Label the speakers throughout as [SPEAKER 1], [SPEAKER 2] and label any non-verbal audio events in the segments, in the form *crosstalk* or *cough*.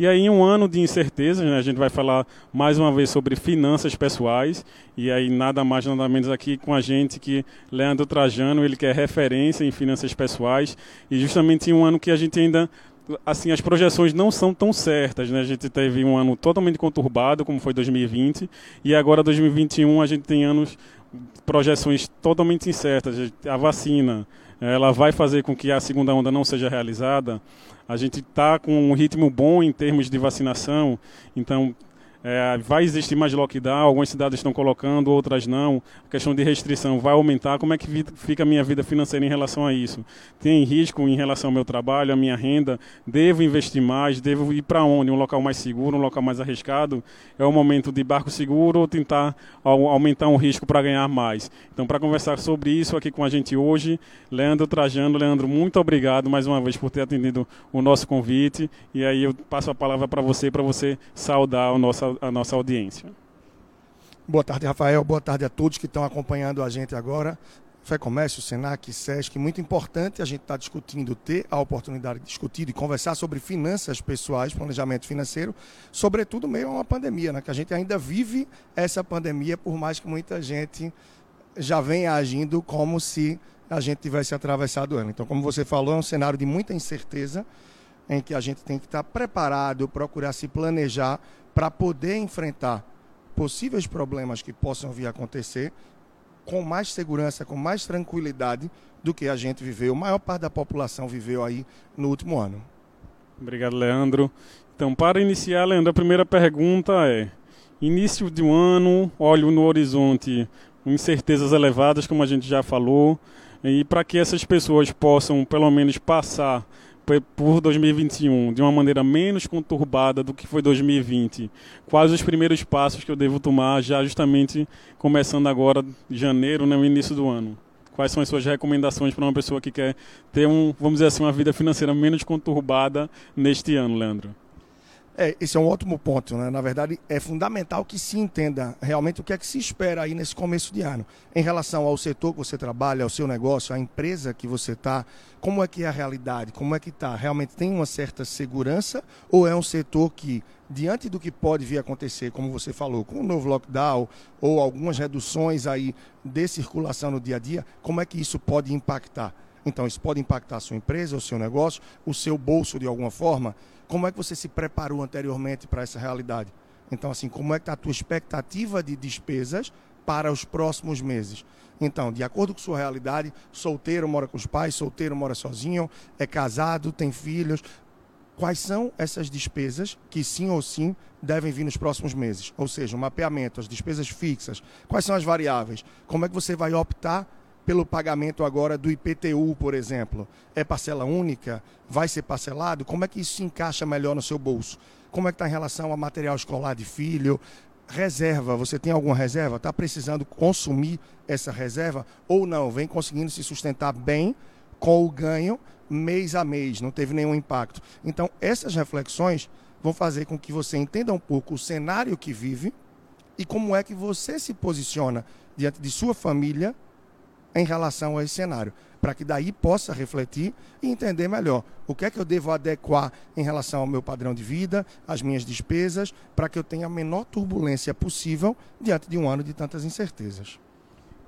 [SPEAKER 1] E aí, em um ano de incertezas, né, a gente vai falar mais uma vez sobre finanças pessoais. E aí, nada mais, nada menos aqui com a gente que Leandro Trajano, ele que é referência em finanças pessoais. E justamente em um ano que a gente ainda assim as projeções não são tão certas, né? A gente teve um ano totalmente conturbado, como foi 2020, e agora 2021 a gente tem anos projeções totalmente incertas. A vacina, ela vai fazer com que a segunda onda não seja realizada. A gente está com um ritmo bom em termos de vacinação, então é, vai existir mais lockdown, algumas cidades estão colocando, outras não. A questão de restrição vai aumentar. Como é que fica a minha vida financeira em relação a isso? Tem risco em relação ao meu trabalho, à minha renda? Devo investir mais? Devo ir para onde? Um local mais seguro, um local mais arriscado? É o momento de barco seguro ou tentar aumentar um risco para ganhar mais? Então, para conversar sobre isso aqui com a gente hoje, Leandro Trajano. Leandro, muito obrigado mais uma vez por ter atendido o nosso convite. E aí eu passo a palavra para você, para você saudar o nosso a nossa audiência.
[SPEAKER 2] Boa tarde, Rafael. Boa tarde a todos que estão acompanhando a gente agora. Fé Comércio, Senac, Sesc, muito importante a gente estar tá discutindo, ter a oportunidade de discutir e conversar sobre finanças pessoais, planejamento financeiro, sobretudo meio a uma pandemia, né? que a gente ainda vive essa pandemia, por mais que muita gente já venha agindo como se a gente tivesse atravessado ela. Então, como você falou, é um cenário de muita incerteza, em que a gente tem que estar tá preparado, procurar se planejar para poder enfrentar possíveis problemas que possam vir a acontecer com mais segurança, com mais tranquilidade do que a gente viveu, a maior parte da população viveu aí no último ano.
[SPEAKER 1] Obrigado, Leandro. Então, para iniciar, Leandro, a primeira pergunta é: início de um ano, olho no horizonte, incertezas elevadas, como a gente já falou, e para que essas pessoas possam, pelo menos, passar por 2021 de uma maneira menos conturbada do que foi 2020? Quais os primeiros passos que eu devo tomar já justamente começando agora janeiro, né, no início do ano? Quais são as suas recomendações para uma pessoa que quer ter um, vamos dizer assim, uma vida financeira menos conturbada neste ano, Leandro?
[SPEAKER 2] É, esse é um ótimo ponto, né? Na verdade, é fundamental que se entenda realmente o que é que se espera aí nesse começo de ano. Em relação ao setor que você trabalha, ao seu negócio, à empresa que você está, como é que é a realidade? Como é que está? Realmente tem uma certa segurança ou é um setor que, diante do que pode vir a acontecer, como você falou, com o novo lockdown ou algumas reduções aí de circulação no dia a dia, como é que isso pode impactar? Então, isso pode impactar a sua empresa, o seu negócio, o seu bolso de alguma forma? como é que você se preparou anteriormente para essa realidade? Então, assim, como é que está a tua expectativa de despesas para os próximos meses? Então, de acordo com sua realidade, solteiro mora com os pais, solteiro mora sozinho, é casado, tem filhos. Quais são essas despesas que sim ou sim devem vir nos próximos meses? Ou seja, o mapeamento, as despesas fixas, quais são as variáveis? Como é que você vai optar pelo pagamento agora do IPTU, por exemplo? É parcela única? Vai ser parcelado? Como é que isso se encaixa melhor no seu bolso? Como é que está em relação a material escolar de filho? Reserva, você tem alguma reserva? Está precisando consumir essa reserva ou não? Vem conseguindo se sustentar bem com o ganho mês a mês, não teve nenhum impacto. Então, essas reflexões vão fazer com que você entenda um pouco o cenário que vive e como é que você se posiciona diante de sua família em relação a esse cenário, para que daí possa refletir e entender melhor o que é que eu devo adequar em relação ao meu padrão de vida, às minhas despesas, para que eu tenha a menor turbulência possível diante de um ano de tantas incertezas.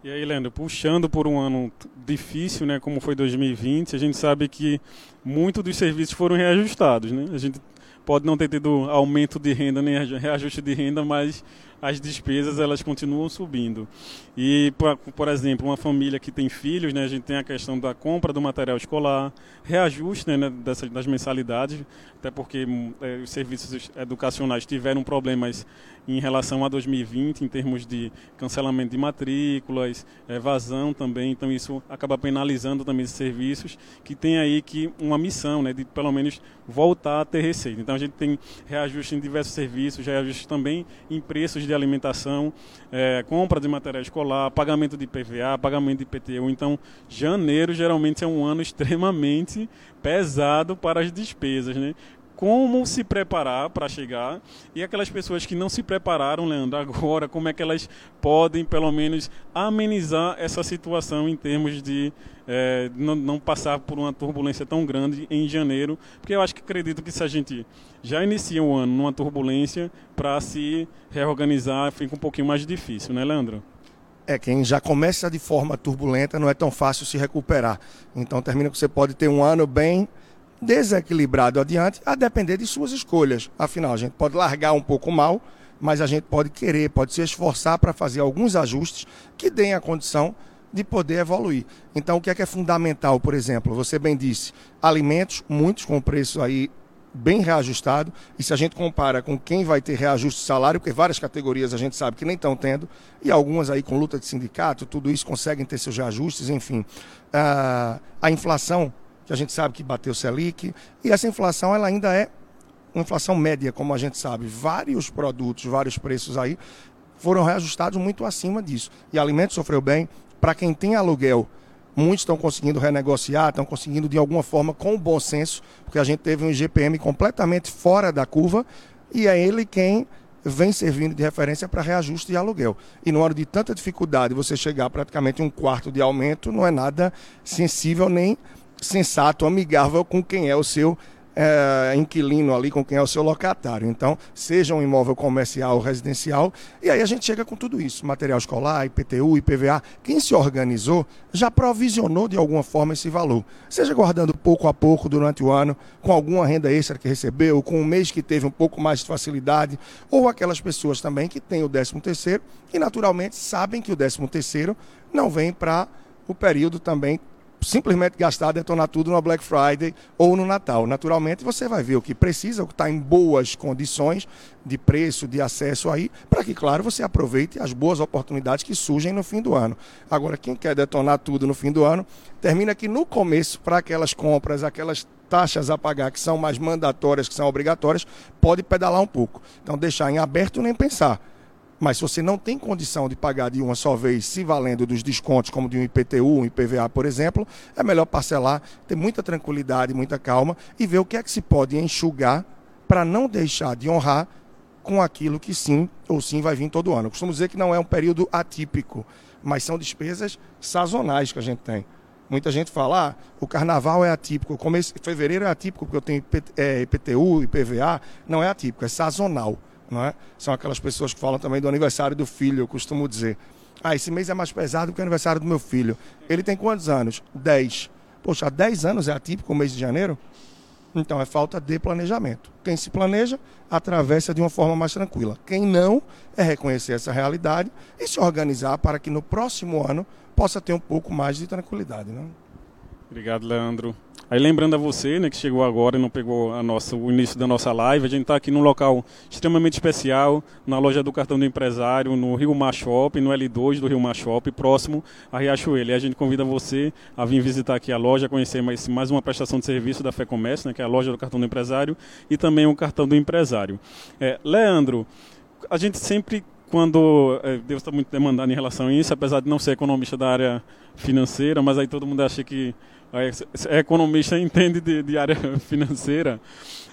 [SPEAKER 1] E aí, Leandro, puxando por um ano difícil, né, como foi 2020, a gente sabe que muitos dos serviços foram reajustados, né? A gente pode não ter tido aumento de renda nem reajuste de renda, mas as despesas elas continuam subindo. E, por, por exemplo, uma família que tem filhos, né, a gente tem a questão da compra do material escolar, reajuste né, dessas, das mensalidades, até porque é, os serviços educacionais tiveram problemas em relação a 2020, em termos de cancelamento de matrículas, evasão também, então isso acaba penalizando também esses serviços, que tem aí que uma missão, né, de pelo menos voltar a ter receita. Então a gente tem reajuste em diversos serviços, reajuste também em preços de de alimentação, é, compra de material escolar, pagamento de PVA, pagamento de IPTU. Então, janeiro geralmente é um ano extremamente pesado para as despesas, né? como se preparar para chegar e aquelas pessoas que não se prepararam, Leandro, agora, como é que elas podem, pelo menos, amenizar essa situação em termos de é, não, não, passar por uma turbulência tão grande em janeiro, porque eu acho que acredito que se a gente já inicia o ano numa turbulência, para se reorganizar fica um pouquinho mais difícil, né, Leandro?
[SPEAKER 2] É, quem já começa de forma turbulenta não é tão fácil se recuperar. Então termina que você pode ter um ano bem desequilibrado adiante, a depender de suas escolhas. Afinal, a gente pode largar um pouco mal, mas a gente pode querer, pode se esforçar para fazer alguns ajustes que deem a condição de poder evoluir. Então, o que é que é fundamental, por exemplo? Você bem disse, alimentos, muitos com preço aí bem reajustado. E se a gente compara com quem vai ter reajuste de salário, porque várias categorias a gente sabe que nem estão tendo, e algumas aí com luta de sindicato, tudo isso conseguem ter seus reajustes, enfim. Uh, a inflação que a gente sabe que bateu o Selic, e essa inflação ela ainda é uma inflação média, como a gente sabe. Vários produtos, vários preços aí foram reajustados muito acima disso. E alimentos sofreu bem. Para quem tem aluguel, muitos estão conseguindo renegociar, estão conseguindo de alguma forma com bom senso, porque a gente teve um IGPM completamente fora da curva e é ele quem vem servindo de referência para reajuste de aluguel. E numa hora de tanta dificuldade, você chegar a praticamente um quarto de aumento não é nada sensível nem sensato, amigável com quem é o seu é, inquilino ali, com quem é o seu locatário. Então, seja um imóvel comercial ou residencial, e aí a gente chega com tudo isso: material escolar, IPTU, IPVA. Quem se organizou já provisionou de alguma forma esse valor. Seja guardando pouco a pouco durante o ano, com alguma renda extra que recebeu, com um mês que teve um pouco mais de facilidade, ou aquelas pessoas também que têm o 13 terceiro e naturalmente sabem que o 13 terceiro não vem para o período também simplesmente gastar, detonar tudo no Black Friday ou no Natal. Naturalmente, você vai ver o que precisa, o que está em boas condições de preço, de acesso aí, para que, claro, você aproveite as boas oportunidades que surgem no fim do ano. Agora, quem quer detonar tudo no fim do ano, termina que no começo, para aquelas compras, aquelas taxas a pagar que são mais mandatórias, que são obrigatórias, pode pedalar um pouco. Então, deixar em aberto nem pensar mas se você não tem condição de pagar de uma só vez, se valendo dos descontos, como de um IPTU, um IPVA, por exemplo, é melhor parcelar, ter muita tranquilidade, muita calma e ver o que é que se pode enxugar para não deixar de honrar com aquilo que sim ou sim vai vir todo ano. Eu costumo dizer que não é um período atípico, mas são despesas sazonais que a gente tem. Muita gente fala, ah, o carnaval é atípico, começo, fevereiro é atípico porque eu tenho IPTU, IPVA. Não é atípico, é sazonal não é? São aquelas pessoas que falam também do aniversário do filho, eu costumo dizer. Ah, esse mês é mais pesado que o aniversário do meu filho. Ele tem quantos anos? 10. Poxa, 10 anos é atípico o mês de janeiro? Então é falta de planejamento. Quem se planeja, atravessa de uma forma mais tranquila. Quem não, é reconhecer essa realidade e se organizar para que no próximo ano possa ter um pouco mais de tranquilidade. Né?
[SPEAKER 1] Obrigado, Leandro. Aí lembrando a você, né, que chegou agora e não pegou a nossa, o início da nossa live, a gente está aqui num local extremamente especial, na loja do cartão do empresário, no Rio Mar Shop, no L2 do Rio Mar Shop, próximo a Riachuelo. E a gente convida você a vir visitar aqui a loja, conhecer mais, mais uma prestação de serviço da Fé Comércio, né, que é a loja do cartão do empresário, e também o cartão do empresário. É, Leandro, a gente sempre quando é, Deus está muito demandado em relação a isso, apesar de não ser economista da área financeira, mas aí todo mundo acha que é economista entende de, de área *laughs* financeira,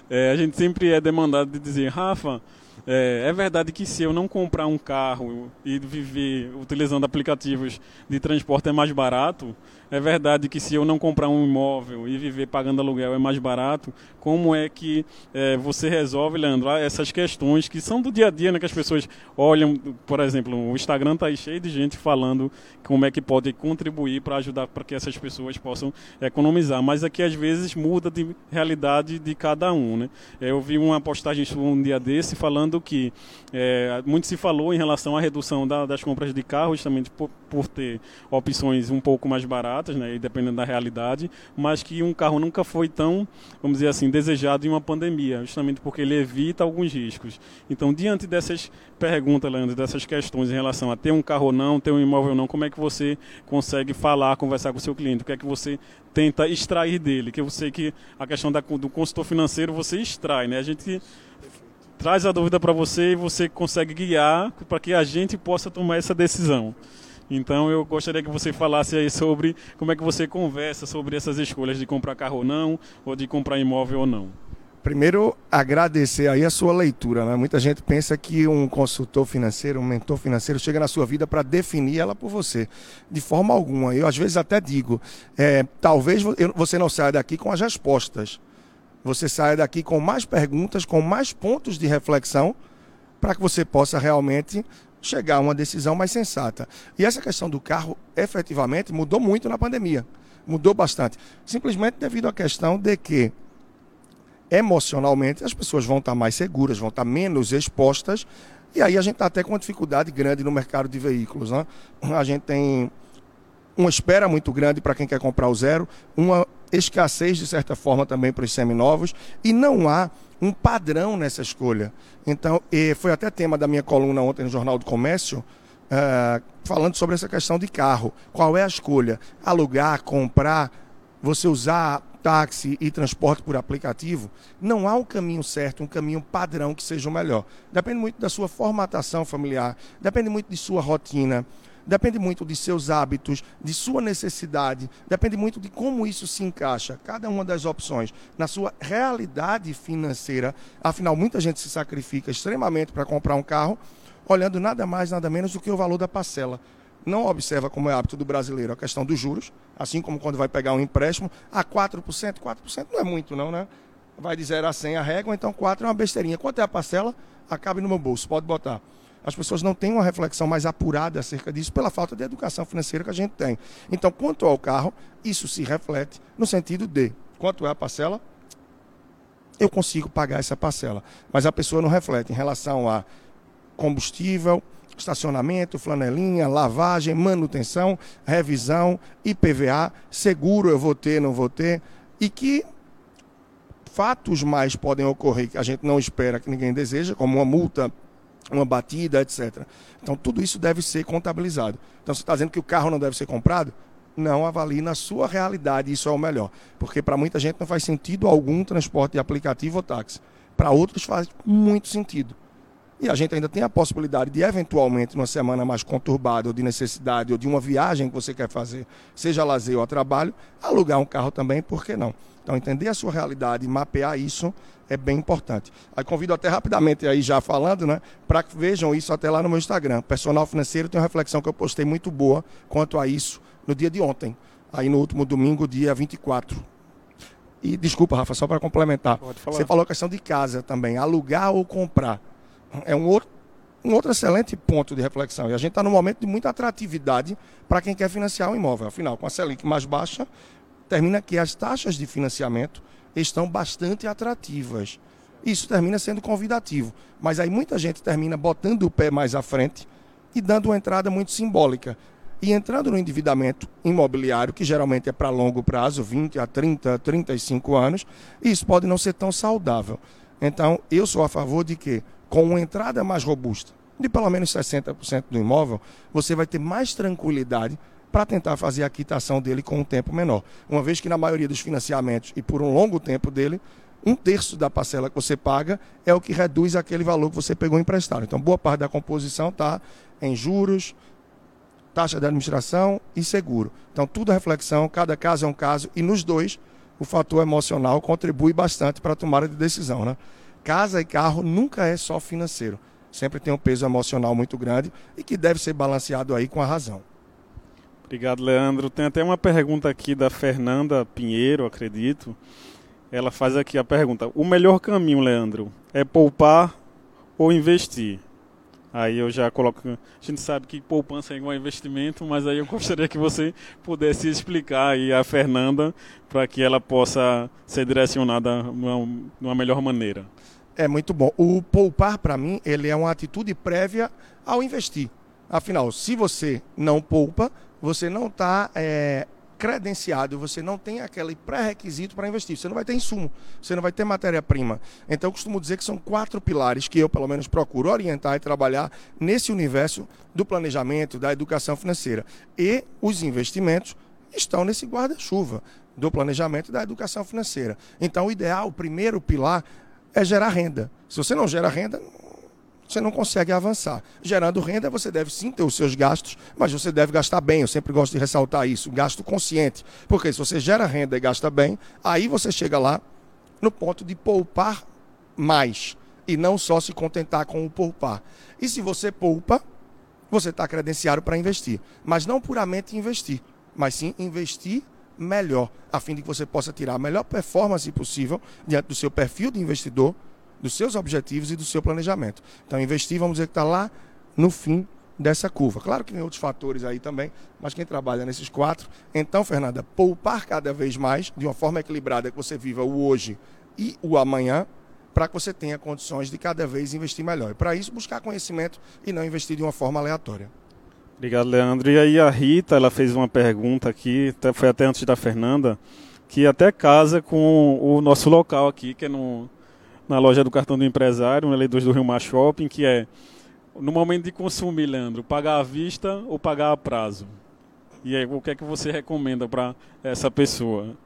[SPEAKER 1] é, a gente sempre é demandado de dizer, Rafa, é, é, verdade que se eu não comprar um carro e viver utilizando aplicativos de transporte é mais barato, é verdade que se eu não comprar um imóvel e viver pagando aluguel é mais barato, como é que é, você resolve, Leandro, essas questões que são do dia a dia, né, que as pessoas olham, por exemplo, o Instagram está cheio de gente falando como é que pode contribuir para ajudar para que essas pessoas possam economizar, mas aqui às vezes muda de realidade de cada um, né? Eu vi uma postagem um dia desse falando que é, muito se falou em relação à redução da, das compras de carros, justamente por, por ter opções um pouco mais baratas baratas, né, dependendo da realidade, mas que um carro nunca foi tão, vamos dizer assim, desejado em uma pandemia, justamente porque ele evita alguns riscos. Então, diante dessas perguntas, Leandro, dessas questões em relação a ter um carro ou não, ter um imóvel ou não, como é que você consegue falar, conversar com o seu cliente? O que é que você tenta extrair dele? Que eu sei que a questão da, do consultor financeiro você extrai, né? A gente traz a dúvida para você e você consegue guiar para que a gente possa tomar essa decisão. Então eu gostaria que você falasse aí sobre como é que você conversa sobre essas escolhas de comprar carro ou não, ou de comprar imóvel ou não.
[SPEAKER 2] Primeiro, agradecer aí a sua leitura. Né? Muita gente pensa que um consultor financeiro, um mentor financeiro, chega na sua vida para definir ela por você. De forma alguma. Eu, às vezes, até digo: é, talvez você não saia daqui com as respostas. Você saia daqui com mais perguntas, com mais pontos de reflexão, para que você possa realmente chegar a uma decisão mais sensata. E essa questão do carro, efetivamente, mudou muito na pandemia. Mudou bastante. Simplesmente devido à questão de que emocionalmente as pessoas vão estar mais seguras, vão estar menos expostas. E aí a gente está até com uma dificuldade grande no mercado de veículos. Né? A gente tem uma espera muito grande para quem quer comprar o zero, uma escassez de certa forma também para os seminovos e não há um padrão nessa escolha. Então, foi até tema da minha coluna ontem no Jornal do Comércio, uh, falando sobre essa questão de carro. Qual é a escolha? Alugar, comprar, você usar táxi e transporte por aplicativo, não há um caminho certo, um caminho padrão que seja o melhor. Depende muito da sua formatação familiar, depende muito de sua rotina, depende muito de seus hábitos, de sua necessidade, depende muito de como isso se encaixa, cada uma das opções, na sua realidade financeira. Afinal, muita gente se sacrifica extremamente para comprar um carro, olhando nada mais, nada menos do que o valor da parcela não observa como é hábito do brasileiro a questão dos juros, assim como quando vai pegar um empréstimo, a 4%, 4% não é muito não, né? Vai de 0 a 100 a régua, então 4 é uma besteirinha. Quanto é a parcela? Acabe no meu bolso, pode botar. As pessoas não têm uma reflexão mais apurada acerca disso pela falta de educação financeira que a gente tem. Então, quanto ao carro, isso se reflete no sentido de quanto é a parcela? Eu consigo pagar essa parcela. Mas a pessoa não reflete em relação a combustível, estacionamento, flanelinha, lavagem, manutenção, revisão, IPVA, seguro eu vou ter, não vou ter, e que fatos mais podem ocorrer que a gente não espera que ninguém deseja, como uma multa, uma batida, etc. Então tudo isso deve ser contabilizado. Então você está dizendo que o carro não deve ser comprado? Não avalie na sua realidade, isso é o melhor. Porque para muita gente não faz sentido algum transporte de aplicativo ou táxi. Para outros faz muito sentido. E a gente ainda tem a possibilidade de, eventualmente, numa semana mais conturbada, ou de necessidade, ou de uma viagem que você quer fazer, seja lazer ou trabalho, alugar um carro também, por que não? Então, entender a sua realidade mapear isso é bem importante. Aí convido até rapidamente aí já falando, né, para que vejam isso até lá no meu Instagram. Personal financeiro tem uma reflexão que eu postei muito boa quanto a isso no dia de ontem, aí no último domingo, dia 24. E desculpa, Rafa, só para complementar. Você falou a questão de casa também, alugar ou comprar é um outro, um outro excelente ponto de reflexão. E a gente está num momento de muita atratividade para quem quer financiar um imóvel. Afinal, com a Selic mais baixa, termina que as taxas de financiamento estão bastante atrativas. Isso termina sendo convidativo. Mas aí muita gente termina botando o pé mais à frente e dando uma entrada muito simbólica. E entrando no endividamento imobiliário, que geralmente é para longo prazo, 20 a 30, 35 anos, isso pode não ser tão saudável. Então, eu sou a favor de que com uma entrada mais robusta, de pelo menos 60% do imóvel, você vai ter mais tranquilidade para tentar fazer a quitação dele com um tempo menor. Uma vez que na maioria dos financiamentos e por um longo tempo dele, um terço da parcela que você paga é o que reduz aquele valor que você pegou emprestado. Então, boa parte da composição está em juros, taxa de administração e seguro. Então, tudo é reflexão, cada caso é um caso, e nos dois, o fator emocional contribui bastante para a tomada de decisão. Né? casa e carro nunca é só financeiro. Sempre tem um peso emocional muito grande e que deve ser balanceado aí com a razão.
[SPEAKER 1] Obrigado, Leandro. Tem até uma pergunta aqui da Fernanda Pinheiro, acredito. Ela faz aqui a pergunta: O melhor caminho, Leandro, é poupar ou investir? Aí eu já coloco. A gente sabe que poupança é igual a investimento, mas aí eu gostaria que você pudesse explicar aí a Fernanda para que ela possa ser direcionada de uma melhor maneira.
[SPEAKER 2] É muito bom. O poupar, para mim, ele é uma atitude prévia ao investir. Afinal, se você não poupa, você não está é, credenciado, você não tem aquele pré-requisito para investir. Você não vai ter insumo, você não vai ter matéria-prima. Então, eu costumo dizer que são quatro pilares que eu, pelo menos, procuro orientar e trabalhar nesse universo do planejamento, da educação financeira. E os investimentos estão nesse guarda-chuva do planejamento da educação financeira. Então, o ideal, o primeiro pilar, é gerar renda. Se você não gera renda, você não consegue avançar. Gerando renda, você deve sim ter os seus gastos, mas você deve gastar bem. Eu sempre gosto de ressaltar isso, gasto consciente. Porque se você gera renda e gasta bem, aí você chega lá no ponto de poupar mais e não só se contentar com o poupar. E se você poupa, você está credenciado para investir. Mas não puramente investir, mas sim investir melhor, a fim de que você possa tirar a melhor performance possível diante do seu perfil de investidor, dos seus objetivos e do seu planejamento. Então, investir, vamos dizer que está lá no fim dessa curva. Claro que tem outros fatores aí também, mas quem trabalha nesses quatro. Então, Fernanda, poupar cada vez mais, de uma forma equilibrada, que você viva o hoje e o amanhã, para que você tenha condições de cada vez investir melhor. E para isso, buscar conhecimento e não investir de uma forma aleatória.
[SPEAKER 1] Obrigado, Leandro. E aí a Rita, ela fez uma pergunta aqui, foi até antes da Fernanda, que até casa com o nosso local aqui, que é no, na loja do cartão do empresário, no Eleitor do Rio Mar Shopping, que é no momento de consumir, Leandro, pagar à vista ou pagar a prazo? E aí, o que é que você recomenda para essa pessoa?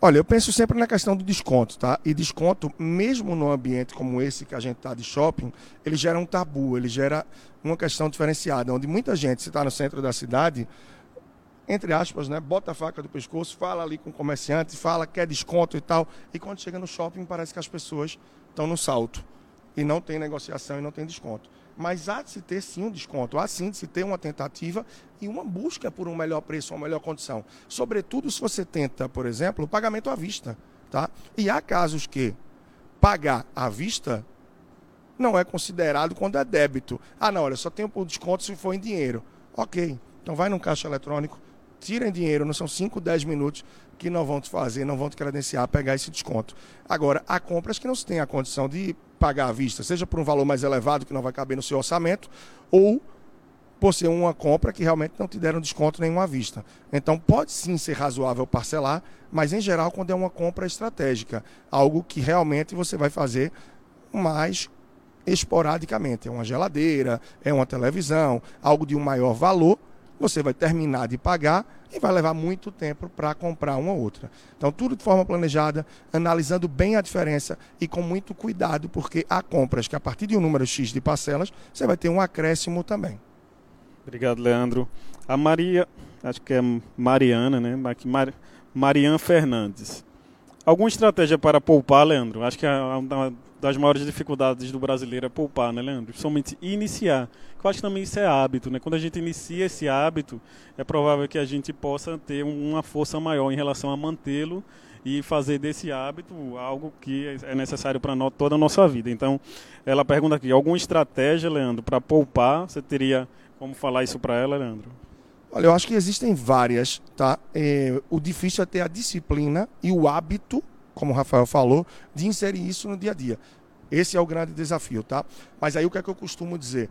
[SPEAKER 2] Olha, eu penso sempre na questão do desconto, tá? E desconto, mesmo num ambiente como esse que a gente está de shopping, ele gera um tabu, ele gera uma questão diferenciada, onde muita gente, se está no centro da cidade, entre aspas, né, bota a faca do pescoço, fala ali com o comerciante, fala quer desconto e tal, e quando chega no shopping parece que as pessoas estão no salto e não tem negociação e não tem desconto. Mas há de se ter sim um desconto, há sim de se ter uma tentativa e uma busca por um melhor preço, uma melhor condição. Sobretudo se você tenta, por exemplo, o pagamento à vista. Tá? E há casos que pagar à vista não é considerado quando é débito. Ah, não, olha, só tem o desconto se for em dinheiro. Ok, então vai num caixa eletrônico, tira em dinheiro, não são 5, 10 minutos que não vão te fazer, não vão te credenciar, pegar esse desconto. Agora, há compras que não se tem a condição de pagar à vista, seja por um valor mais elevado que não vai caber no seu orçamento, ou por ser uma compra que realmente não te deram desconto nenhum à vista. Então pode sim ser razoável parcelar, mas em geral quando é uma compra estratégica, algo que realmente você vai fazer mais esporadicamente, é uma geladeira, é uma televisão, algo de um maior valor, você vai terminar de pagar e vai levar muito tempo para comprar uma outra. Então, tudo de forma planejada, analisando bem a diferença e com muito cuidado, porque há compras que a partir de um número X de parcelas, você vai ter um acréscimo também.
[SPEAKER 1] Obrigado, Leandro. A Maria, acho que é Mariana, né? Mar, Mariana Fernandes. Alguma estratégia para poupar, Leandro? Acho que é uma das maiores dificuldades do brasileiro é poupar, né, Leandro? Somente iniciar. Eu acho que também isso é hábito, né? Quando a gente inicia esse hábito, é provável que a gente possa ter uma força maior em relação a mantê-lo e fazer desse hábito algo que é necessário para toda a nossa vida. Então, ela pergunta aqui: alguma estratégia, Leandro, para poupar? Você teria como falar isso para ela, Leandro?
[SPEAKER 2] Olha, eu acho que existem várias, tá? É, o difícil é ter a disciplina e o hábito como o Rafael falou, de inserir isso no dia a dia. Esse é o grande desafio, tá? Mas aí o que é que eu costumo dizer?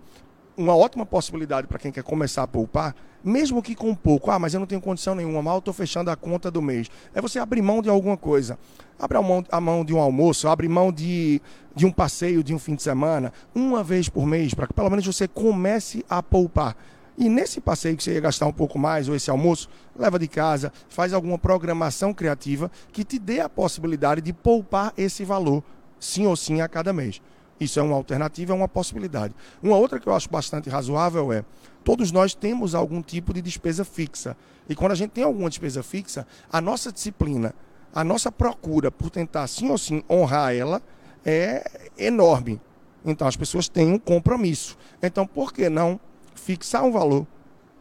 [SPEAKER 2] Uma ótima possibilidade para quem quer começar a poupar, mesmo que com pouco, ah, mas eu não tenho condição nenhuma, mal estou fechando a conta do mês. É você abrir mão de alguma coisa. Abre a mão, a mão de um almoço, abre mão de, de um passeio, de um fim de semana, uma vez por mês, para que pelo menos você comece a poupar. E nesse passeio que você ia gastar um pouco mais, ou esse almoço, leva de casa, faz alguma programação criativa que te dê a possibilidade de poupar esse valor, sim ou sim, a cada mês. Isso é uma alternativa, é uma possibilidade. Uma outra que eu acho bastante razoável é: todos nós temos algum tipo de despesa fixa. E quando a gente tem alguma despesa fixa, a nossa disciplina, a nossa procura por tentar sim ou sim honrar ela é enorme. Então as pessoas têm um compromisso. Então por que não fixar um valor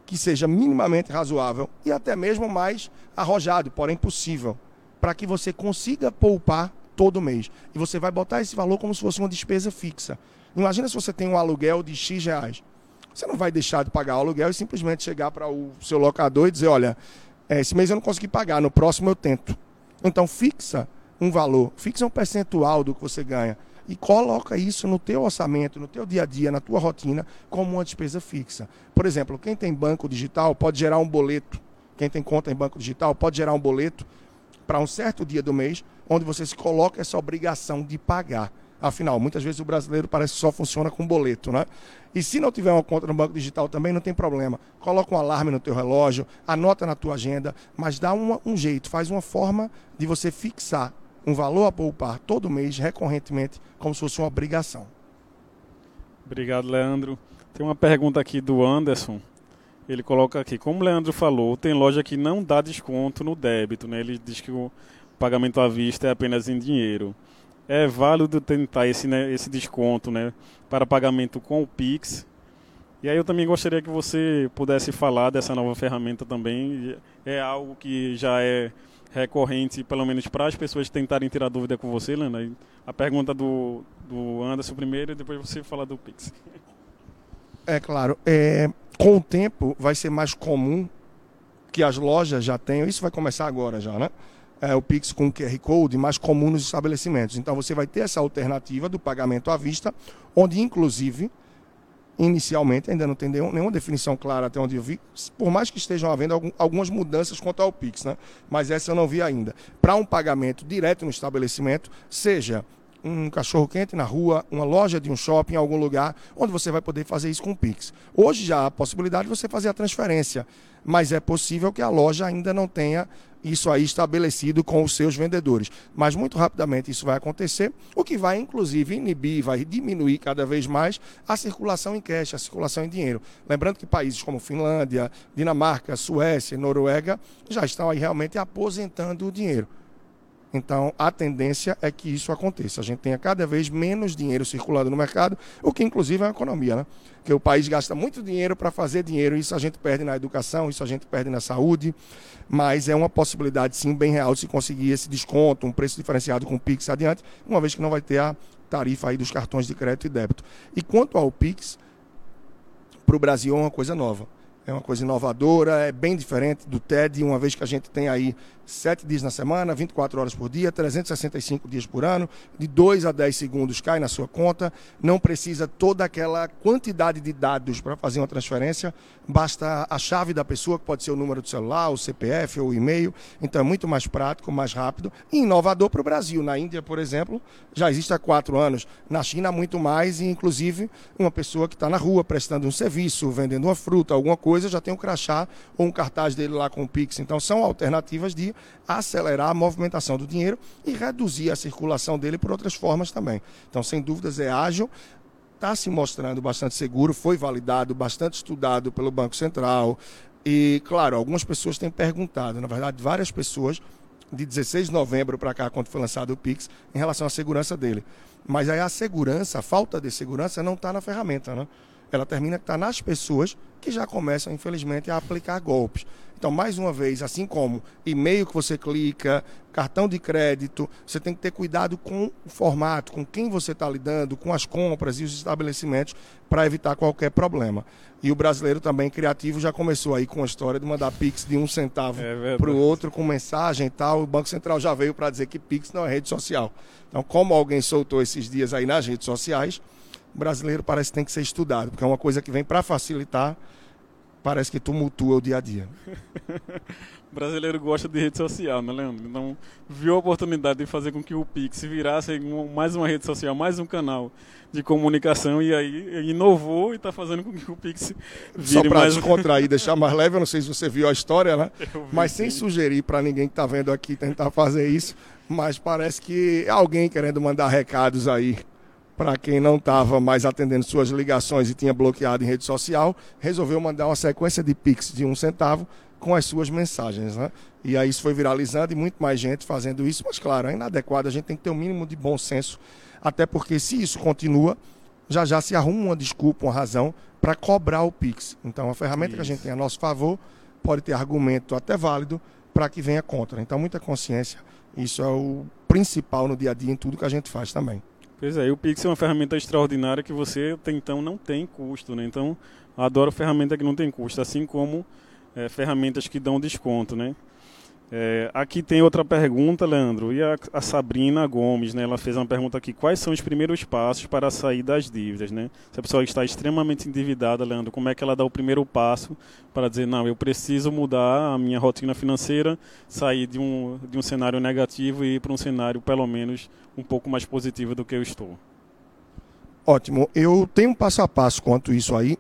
[SPEAKER 2] que seja minimamente razoável e até mesmo mais arrojado, porém possível, para que você consiga poupar todo mês. E você vai botar esse valor como se fosse uma despesa fixa. Imagina se você tem um aluguel de X reais. Você não vai deixar de pagar o aluguel e simplesmente chegar para o seu locador e dizer, olha, é, esse mês eu não consegui pagar, no próximo eu tento. Então fixa um valor, fixa um percentual do que você ganha e coloca isso no teu orçamento, no teu dia a dia, na tua rotina, como uma despesa fixa. Por exemplo, quem tem banco digital pode gerar um boleto. Quem tem conta em banco digital pode gerar um boleto para um certo dia do mês, onde você se coloca essa obrigação de pagar. Afinal, muitas vezes o brasileiro parece que só funciona com boleto, né? E se não tiver uma conta no banco digital também, não tem problema. Coloca um alarme no teu relógio, anota na tua agenda, mas dá um jeito, faz uma forma de você fixar um valor a poupar todo mês, recorrentemente, como se fosse uma obrigação.
[SPEAKER 1] Obrigado, Leandro. Tem uma pergunta aqui do Anderson. Ele coloca aqui, como o Leandro falou, tem loja que não dá desconto no débito, né? Ele diz que o, pagamento à vista é apenas em dinheiro. É válido tentar esse, né, esse desconto né, para pagamento com o Pix. E aí eu também gostaria que você pudesse falar dessa nova ferramenta também. É algo que já é recorrente, pelo menos para as pessoas tentarem tirar dúvida com você, Lana. A pergunta do, do Anderson primeiro e depois você fala do Pix.
[SPEAKER 2] É claro. É, com o tempo vai ser mais comum que as lojas já tenham, isso vai começar agora já, né? É, o Pix com QR Code mais comum nos estabelecimentos. Então você vai ter essa alternativa do pagamento à vista, onde inclusive inicialmente ainda não tem nenhuma definição clara até onde eu vi, por mais que estejam havendo algumas mudanças quanto ao Pix, né? mas essa eu não vi ainda. Para um pagamento direto no estabelecimento, seja um cachorro quente na rua, uma loja de um shopping, em algum lugar, onde você vai poder fazer isso com o Pix. Hoje já há a possibilidade de você fazer a transferência, mas é possível que a loja ainda não tenha isso aí estabelecido com os seus vendedores. Mas muito rapidamente isso vai acontecer, o que vai inclusive inibir, vai diminuir cada vez mais a circulação em cash, a circulação em dinheiro. Lembrando que países como Finlândia, Dinamarca, Suécia, Noruega já estão aí realmente aposentando o dinheiro. Então, a tendência é que isso aconteça. A gente tenha cada vez menos dinheiro circulando no mercado, o que inclusive é uma economia, né? Porque o país gasta muito dinheiro para fazer dinheiro, isso a gente perde na educação, isso a gente perde na saúde, mas é uma possibilidade sim bem real de se conseguir esse desconto, um preço diferenciado com o Pix adiante, uma vez que não vai ter a tarifa aí dos cartões de crédito e débito. E quanto ao Pix, para o Brasil é uma coisa nova. É uma coisa inovadora, é bem diferente do TED, uma vez que a gente tem aí sete dias na semana, 24 horas por dia, 365 dias por ano, de 2 a 10 segundos cai na sua conta, não precisa toda aquela quantidade de dados para fazer uma transferência, basta a chave da pessoa, que pode ser o número do celular, o CPF ou o e-mail, então é muito mais prático, mais rápido e inovador para o Brasil. Na Índia, por exemplo, já existe há quatro anos, na China muito mais, e inclusive uma pessoa que está na rua prestando um serviço, vendendo uma fruta, alguma coisa, já tem um crachá ou um cartaz dele lá com o Pix. Então são alternativas de acelerar a movimentação do dinheiro e reduzir a circulação dele por outras formas também. Então, sem dúvidas, é ágil, está se mostrando bastante seguro, foi validado, bastante estudado pelo Banco Central. E, claro, algumas pessoas têm perguntado, na verdade, várias pessoas, de 16 de novembro para cá, quando foi lançado o Pix, em relação à segurança dele. Mas aí a segurança, a falta de segurança não está na ferramenta, né? Ela termina que está nas pessoas que já começam, infelizmente, a aplicar golpes. Então, mais uma vez, assim como e-mail que você clica, cartão de crédito, você tem que ter cuidado com o formato, com quem você está lidando, com as compras e os estabelecimentos, para evitar qualquer problema. E o brasileiro também criativo já começou aí com a história de mandar Pix de um centavo é para o outro com mensagem e tal. O Banco Central já veio para dizer que Pix não é rede social. Então, como alguém soltou esses dias aí nas redes sociais, o brasileiro parece que tem que ser estudado, porque é uma coisa que vem para facilitar parece que tumultua o dia a dia.
[SPEAKER 1] o *laughs* brasileiro gosta de rede social, né, Leandro? Então, viu a oportunidade de fazer com que o Pix virasse mais uma rede social, mais um canal de comunicação e aí inovou e está fazendo com que o Pix
[SPEAKER 2] vire Só para mais... descontrair, *laughs* deixar mais leve, eu não sei se você viu a história, né? Mas sem sugerir para ninguém que está vendo aqui tentar fazer isso, mas parece que alguém querendo mandar recados aí para quem não estava mais atendendo suas ligações e tinha bloqueado em rede social, resolveu mandar uma sequência de Pix de um centavo com as suas mensagens. Né? E aí isso foi viralizando e muito mais gente fazendo isso, mas claro, é inadequado, a gente tem que ter o um mínimo de bom senso, até porque se isso continua, já já se arruma uma desculpa, uma razão para cobrar o Pix. Então a ferramenta isso. que a gente tem a nosso favor pode ter argumento até válido para que venha contra. Então muita consciência, isso é o principal no dia a dia em tudo que a gente faz também.
[SPEAKER 1] Pois é, e o Pix é uma ferramenta extraordinária que você até então não tem custo, né? Então, adoro ferramenta que não tem custo, assim como é, ferramentas que dão desconto, né? É, aqui tem outra pergunta, Leandro. E a, a, Sabrina Gomes, né? Ela fez uma pergunta aqui: quais são os primeiros passos para sair das dívidas, né? Se a pessoa está extremamente endividada, Leandro, como é que ela dá o primeiro passo para dizer não, eu preciso mudar a minha rotina financeira, sair de um de um cenário negativo e ir para um cenário pelo menos um pouco mais positivo do que eu estou?
[SPEAKER 2] Ótimo. Eu tenho um passo a passo quanto isso aí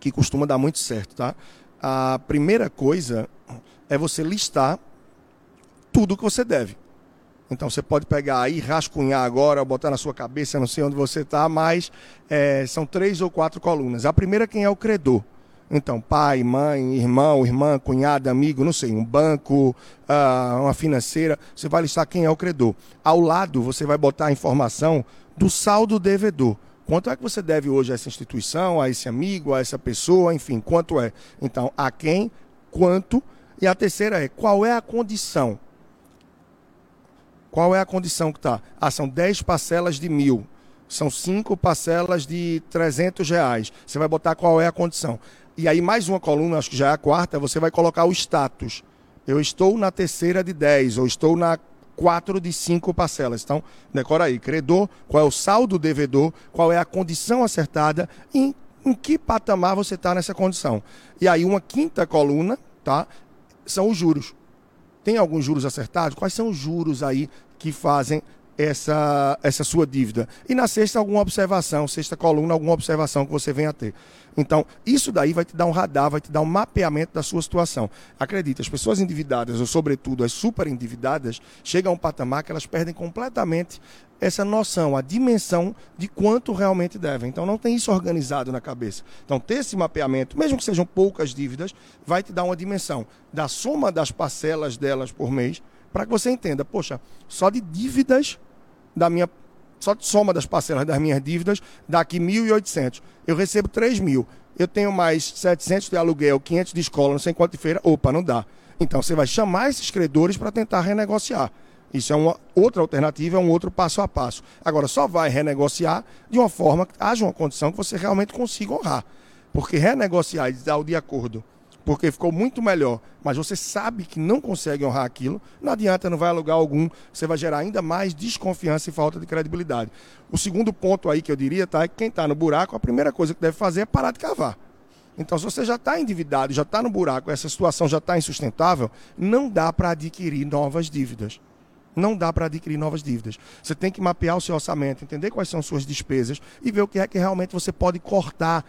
[SPEAKER 2] que costuma dar muito certo, tá? A primeira coisa é você listar tudo que você deve. Então você pode pegar aí, rascunhar agora, botar na sua cabeça, não sei onde você está, mas é, são três ou quatro colunas. A primeira quem é o credor. Então, pai, mãe, irmão, irmã, cunhado, amigo, não sei, um banco, uh, uma financeira, você vai listar quem é o credor. Ao lado, você vai botar a informação do saldo devedor. Quanto é que você deve hoje a essa instituição, a esse amigo, a essa pessoa, enfim, quanto é? Então, a quem, quanto. E a terceira é qual é a condição. Qual é a condição que está? Ah, são 10 parcelas de mil. São cinco parcelas de 300 reais. Você vai botar qual é a condição. E aí, mais uma coluna, acho que já é a quarta, você vai colocar o status. Eu estou na terceira de 10, ou estou na quatro de cinco parcelas. Então, decora aí, credor, qual é o saldo devedor, qual é a condição acertada e em que patamar você está nessa condição. E aí, uma quinta coluna, tá? São os juros. Tem alguns juros acertados? Quais são os juros aí que fazem essa, essa sua dívida. E na sexta, alguma observação, sexta coluna, alguma observação que você venha a ter. Então, isso daí vai te dar um radar, vai te dar um mapeamento da sua situação. Acredite, as pessoas endividadas, ou sobretudo as super endividadas, chegam a um patamar que elas perdem completamente essa noção, a dimensão de quanto realmente devem. Então, não tem isso organizado na cabeça. Então, ter esse mapeamento, mesmo que sejam poucas dívidas, vai te dar uma dimensão da soma das parcelas delas por mês, para que você entenda, poxa, só de dívidas da minha só soma das parcelas das minhas dívidas, dá aqui 1.800. Eu recebo 3 mil. Eu tenho mais 700 de aluguel, 500 de escola, não sei quanto de feira. Opa, não dá. Então você vai chamar esses credores para tentar renegociar. Isso é uma outra alternativa, é um outro passo a passo. Agora, só vai renegociar de uma forma que haja uma condição que você realmente consiga honrar. Porque renegociar e dar o de acordo porque ficou muito melhor, mas você sabe que não consegue honrar aquilo, não adianta, não vai alugar algum, você vai gerar ainda mais desconfiança e falta de credibilidade. O segundo ponto aí que eu diria, tá, é que quem está no buraco, a primeira coisa que deve fazer é parar de cavar. Então, se você já está endividado, já está no buraco, essa situação já está insustentável, não dá para adquirir novas dívidas. Não dá para adquirir novas dívidas. Você tem que mapear o seu orçamento, entender quais são suas despesas e ver o que é que realmente você pode cortar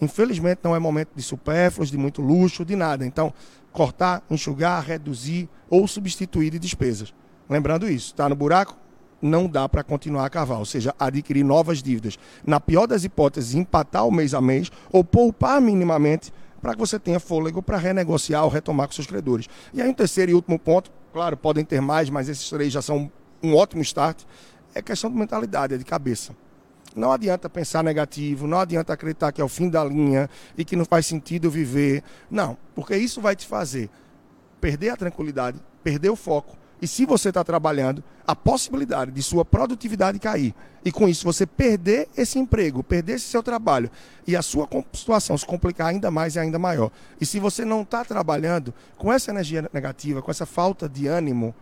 [SPEAKER 2] Infelizmente não é momento de supérfluos, de muito luxo, de nada. Então, cortar, enxugar, reduzir ou substituir de despesas. Lembrando isso, está no buraco? Não dá para continuar a cavar, ou seja, adquirir novas dívidas. Na pior das hipóteses, empatar o mês a mês ou poupar minimamente para que você tenha fôlego para renegociar ou retomar com seus credores. E aí, um terceiro e último ponto, claro, podem ter mais, mas esses três já são um ótimo start, é questão de mentalidade, é de cabeça. Não adianta pensar negativo, não adianta acreditar que é o fim da linha e que não faz sentido viver. Não, porque isso vai te fazer perder a tranquilidade, perder o foco. E se você está trabalhando, a possibilidade de sua produtividade cair. E com isso você perder esse emprego, perder esse seu trabalho e a sua situação se complicar ainda mais e ainda maior. E se você não está trabalhando com essa energia negativa, com essa falta de ânimo,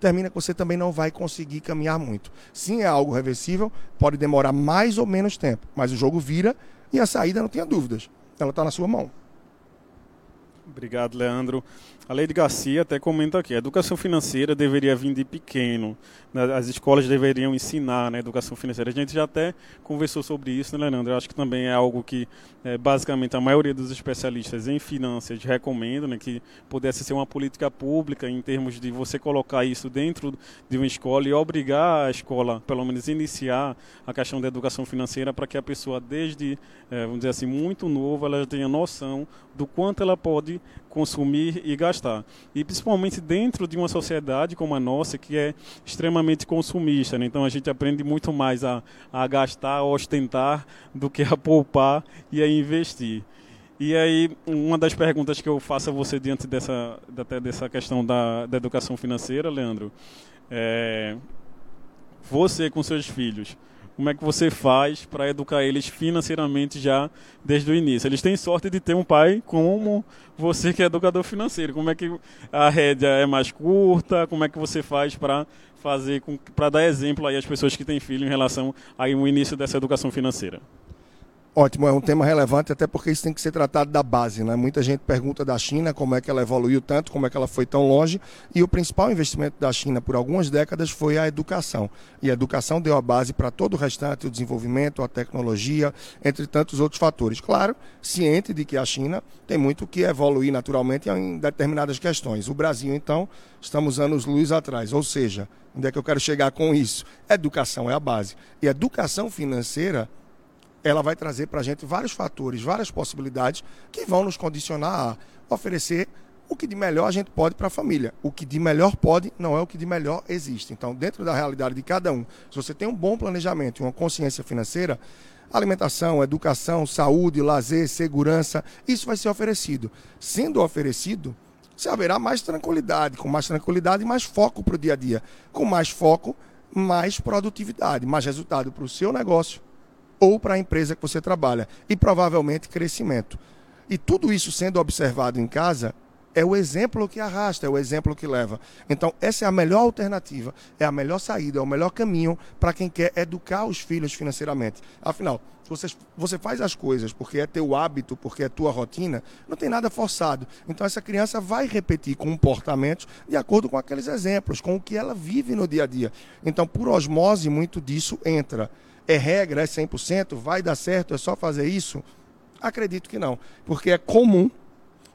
[SPEAKER 2] termina que você também não vai conseguir caminhar muito. Sim, é algo reversível, pode demorar mais ou menos tempo, mas o jogo vira e a saída não tenha dúvidas. Ela está na sua mão.
[SPEAKER 1] Obrigado, Leandro. A Lei de Garcia até comenta aqui, a educação financeira deveria vir de pequeno, né? as escolas deveriam ensinar né, educação financeira. A gente já até conversou sobre isso, né, Leandro? Eu acho que também é algo que, é, basicamente, a maioria dos especialistas em finanças recomendam, né, que pudesse ser uma política pública em termos de você colocar isso dentro de uma escola e obrigar a escola, pelo menos, iniciar a questão da educação financeira para que a pessoa, desde, é, vamos dizer assim, muito novo, ela tenha noção do quanto ela pode consumir e gastar. E principalmente dentro de uma sociedade como a nossa, que é extremamente consumista. Né? Então a gente aprende muito mais a, a gastar, a ostentar, do que a poupar e a investir. E aí, uma das perguntas que eu faço a você diante dessa, até dessa questão da, da educação financeira, Leandro, é você com seus filhos, como é que você faz para educar eles financeiramente já desde o início? Eles têm sorte de ter um pai como você que é educador financeiro. Como é que a rédea é mais curta? Como é que você faz para fazer para dar exemplo aí às pessoas que têm filho em relação ao início dessa educação financeira?
[SPEAKER 2] Ótimo, é um tema relevante, até porque isso tem que ser tratado da base. Né? Muita gente pergunta da China como é que ela evoluiu tanto, como é que ela foi tão longe, e o principal investimento da China por algumas décadas foi a educação. E a educação deu a base para todo o restante, o desenvolvimento, a tecnologia, entre tantos outros fatores. Claro, ciente de que a China tem muito que evoluir naturalmente em determinadas questões. O Brasil, então, estamos anos luz atrás, ou seja, onde é que eu quero chegar com isso? Educação é a base. E educação financeira ela vai trazer para a gente vários fatores, várias possibilidades que vão nos condicionar a oferecer o que de melhor a gente pode para a família. O que de melhor pode não é o que de melhor existe. Então, dentro da realidade de cada um, se você tem um bom planejamento e uma consciência financeira, alimentação, educação, saúde, lazer, segurança, isso vai ser oferecido. Sendo oferecido, você haverá mais tranquilidade, com mais tranquilidade mais foco para o dia a dia. Com mais foco, mais produtividade, mais resultado para o seu negócio ou para a empresa que você trabalha. E provavelmente crescimento. E tudo isso sendo observado em casa, é o exemplo que arrasta, é o exemplo que leva. Então, essa é a melhor alternativa, é a melhor saída, é o melhor caminho para quem quer educar os filhos financeiramente. Afinal, você, você faz as coisas porque é teu hábito, porque é tua rotina, não tem nada forçado. Então, essa criança vai repetir comportamentos de acordo com aqueles exemplos, com o que ela vive no dia a dia. Então, por osmose, muito disso entra. É regra, é 100%, vai dar certo, é só fazer isso? Acredito que não, porque é comum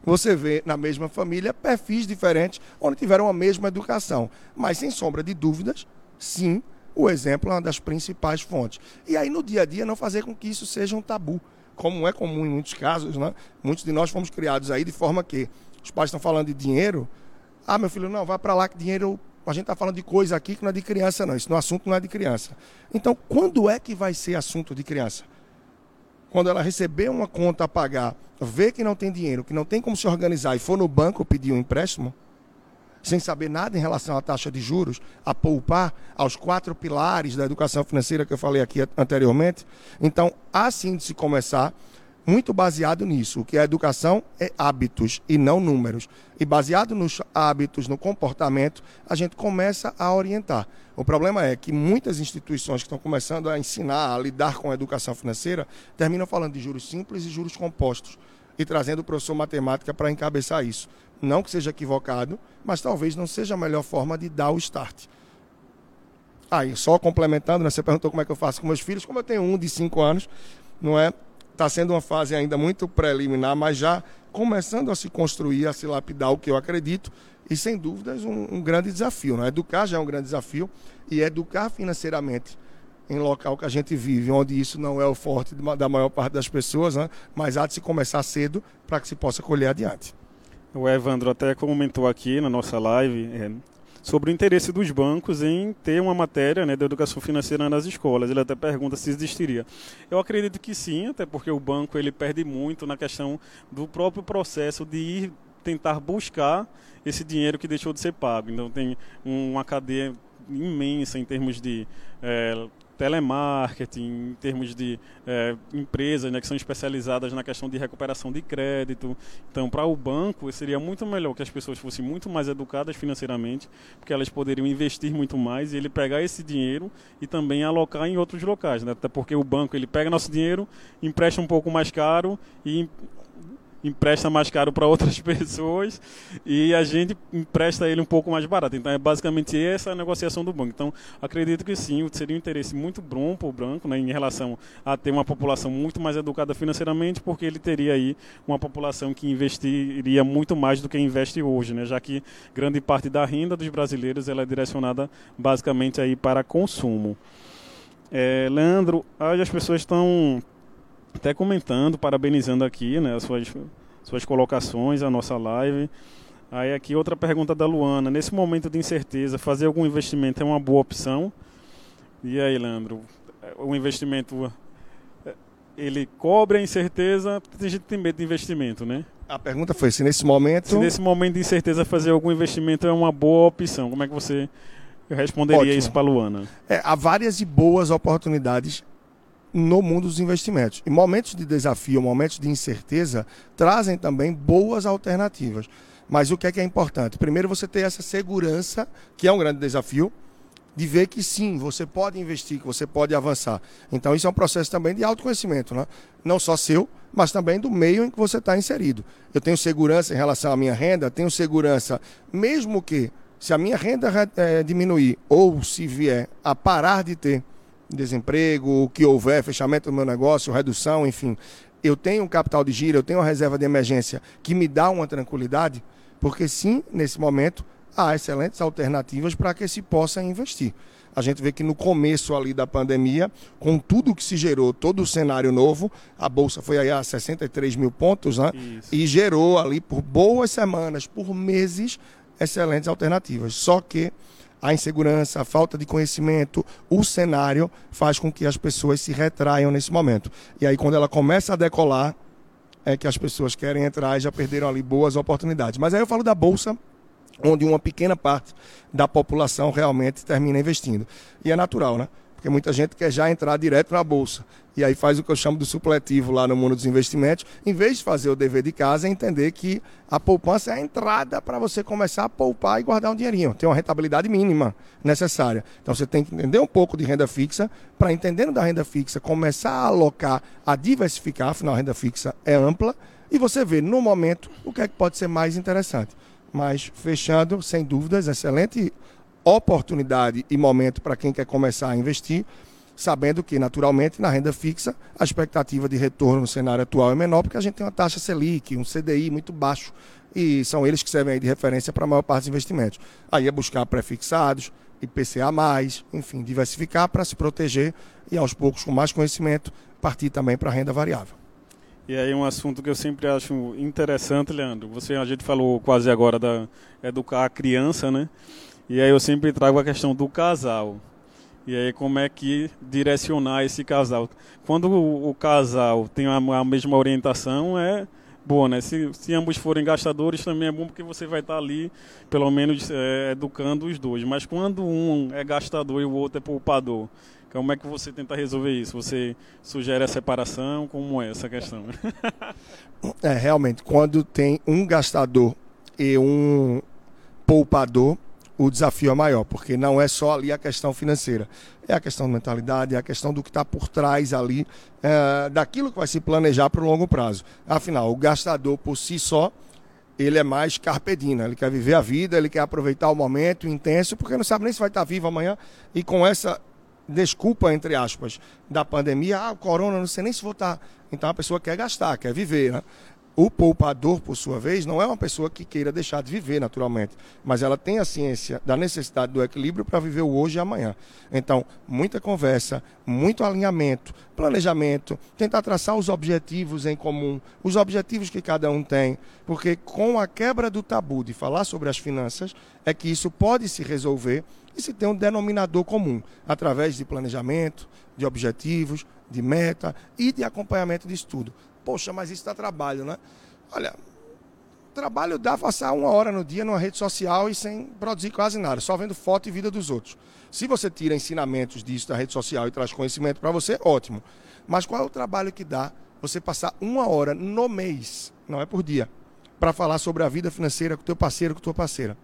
[SPEAKER 2] você vê na mesma família perfis diferentes, onde tiveram a mesma educação. Mas, sem sombra de dúvidas, sim, o exemplo é uma das principais fontes. E aí, no dia a dia, não fazer com que isso seja um tabu, como é comum em muitos casos, né? Muitos de nós fomos criados aí de forma que os pais estão falando de dinheiro. Ah, meu filho, não, vai para lá que dinheiro. A gente está falando de coisa aqui que não é de criança, não. Isso no assunto não é de criança. Então, quando é que vai ser assunto de criança? quando ela receber uma conta a pagar, ver que não tem dinheiro, que não tem como se organizar e for no banco pedir um empréstimo, sem saber nada em relação à taxa de juros, a poupar aos quatro pilares da educação financeira que eu falei aqui anteriormente. Então, há sim de se começar muito baseado nisso. O que é educação é hábitos e não números. E baseado nos hábitos, no comportamento, a gente começa a orientar. O problema é que muitas instituições que estão começando a ensinar a lidar com a educação financeira terminam falando de juros simples e juros compostos e trazendo o professor matemática para encabeçar isso. Não que seja equivocado, mas talvez não seja a melhor forma de dar o start. Aí, só complementando, né, você perguntou como é que eu faço com meus filhos, como eu tenho um de cinco anos, não é? Está sendo uma fase ainda muito preliminar, mas já começando a se construir, a se lapidar o que eu acredito, e sem dúvidas um, um grande desafio. Né? Educar já é um grande desafio, e educar financeiramente em local que a gente vive, onde isso não é o forte da maior parte das pessoas, né? mas há de se começar cedo para que se possa colher adiante.
[SPEAKER 1] O Evandro até comentou aqui na nossa live é, sobre o interesse dos bancos em ter uma matéria né, de educação financeira nas escolas. Ele até pergunta se existiria. Eu acredito que sim, até porque o banco ele perde muito na questão do próprio processo de ir tentar buscar esse dinheiro que deixou de ser pago. Então tem uma cadeia imensa em termos de é, telemarketing, em termos de é, empresas né, que são especializadas na questão de recuperação de crédito. Então, para o banco, seria muito melhor que as pessoas fossem muito mais educadas financeiramente, porque elas poderiam investir muito mais e ele pegar esse dinheiro e também alocar em outros locais. Né? Até porque o banco ele pega nosso dinheiro, empresta um pouco mais caro e empresta mais caro para outras *laughs* pessoas e a gente empresta ele um pouco mais barato. Então é basicamente essa a negociação do banco. Então acredito que sim, seria um interesse muito bom para o banco né, em relação a ter uma população muito mais educada financeiramente, porque ele teria aí uma população que investiria muito mais do que investe hoje, né, já que grande parte da renda dos brasileiros ela é direcionada basicamente aí para consumo. É, Leandro, as pessoas estão até comentando, parabenizando aqui, né, as suas, suas colocações, a nossa live. Aí aqui outra pergunta da Luana. Nesse momento de incerteza, fazer algum investimento é uma boa opção? E aí, Leandro, o investimento ele cobre a incerteza, tem gente tem medo de investimento, né?
[SPEAKER 2] A pergunta foi se nesse momento.
[SPEAKER 1] Se nesse momento de incerteza fazer algum investimento é uma boa opção. Como é que você responderia Ótimo. isso para a Luana?
[SPEAKER 2] É, há várias e boas oportunidades no mundo dos investimentos. E momentos de desafio, momentos de incerteza, trazem também boas alternativas. Mas o que é que é importante? Primeiro, você ter essa segurança, que é um grande desafio, de ver que sim, você pode investir, que você pode avançar. Então, isso é um processo também de autoconhecimento, né? não só seu, mas também do meio em que você está inserido. Eu tenho segurança em relação à minha renda, tenho segurança, mesmo que, se a minha renda é, diminuir ou se vier a parar de ter desemprego, o que houver, fechamento do meu negócio, redução, enfim. Eu tenho um capital de giro, eu tenho uma reserva de emergência que me dá uma tranquilidade, porque sim, nesse momento, há excelentes alternativas para que se possa investir. A gente vê que no começo ali da pandemia, com tudo que se gerou, todo o cenário novo, a Bolsa foi aí a 63 mil pontos, né? Isso. E gerou ali por boas semanas, por meses, excelentes alternativas. Só que a insegurança, a falta de conhecimento, o cenário faz com que as pessoas se retraiam nesse momento. E aí, quando ela começa a decolar, é que as pessoas querem entrar e já perderam ali boas oportunidades. Mas aí eu falo da Bolsa, onde uma pequena parte da população realmente termina investindo. E é natural, né? Porque muita gente quer já entrar direto na bolsa. E aí faz o que eu chamo do supletivo lá no mundo dos investimentos, em vez de fazer o dever de casa, é entender que a poupança é a entrada para você começar a poupar e guardar um dinheirinho. Tem uma rentabilidade mínima necessária. Então você tem que entender um pouco de renda fixa, para entendendo da renda fixa, começar a alocar, a diversificar, afinal a renda fixa é ampla, e você vê no momento o que é que pode ser mais interessante. Mas fechando, sem dúvidas, excelente oportunidade e momento para quem quer começar a investir, sabendo que, naturalmente, na renda fixa, a expectativa de retorno no cenário atual é menor, porque a gente tem uma taxa Selic, um CDI muito baixo, e são eles que servem de referência para a maior parte dos investimentos. Aí é buscar pré-fixados, IPCA, enfim, diversificar para se proteger e, aos poucos, com mais conhecimento, partir também para a renda variável.
[SPEAKER 1] E aí um assunto que eu sempre acho interessante, Leandro. Você a gente falou quase agora da educar a criança, né? E aí eu sempre trago a questão do casal. E aí como é que direcionar esse casal? Quando o, casal tem a, mesma orientação, é boa, né? Se, se, ambos forem gastadores, também é bom porque você vai estar ali, pelo menos, é, educando os dois. Mas quando um é gastador e o outro é poupador, como é que você tenta resolver isso? Você sugere a separação? Como é essa questão? *laughs*
[SPEAKER 2] é, realmente, quando tem um gastador e um poupador, o desafio é maior, porque não é só ali a questão financeira, é a questão de mentalidade, é a questão do que está por trás ali, é, daquilo que vai se planejar para o longo prazo. Afinal, o gastador por si só, ele é mais carpedina, ele quer viver a vida, ele quer aproveitar o momento intenso, porque não sabe nem se vai estar vivo amanhã, e com essa desculpa, entre aspas, da pandemia, ah, o corona, não sei nem se vou estar. Então a pessoa quer gastar, quer viver, né? O poupador, por sua vez, não é uma pessoa que queira deixar de viver naturalmente, mas ela tem a ciência da necessidade do equilíbrio para viver o hoje e amanhã. Então, muita conversa, muito alinhamento, planejamento, tentar traçar os objetivos em comum, os objetivos que cada um tem, porque com a quebra do tabu de falar sobre as finanças, é que isso pode se resolver e se tem um denominador comum, através de planejamento, de objetivos, de meta e de acompanhamento de estudo. Poxa, mas isso dá trabalho, né? Olha, trabalho dá passar uma hora no dia numa rede social e sem produzir quase nada, só vendo foto e vida dos outros. Se você tira ensinamentos disso da rede social e traz conhecimento para você, ótimo. Mas qual é o trabalho que dá você passar uma hora no mês, não é por dia, para falar sobre a vida financeira com teu parceiro, com tua parceira?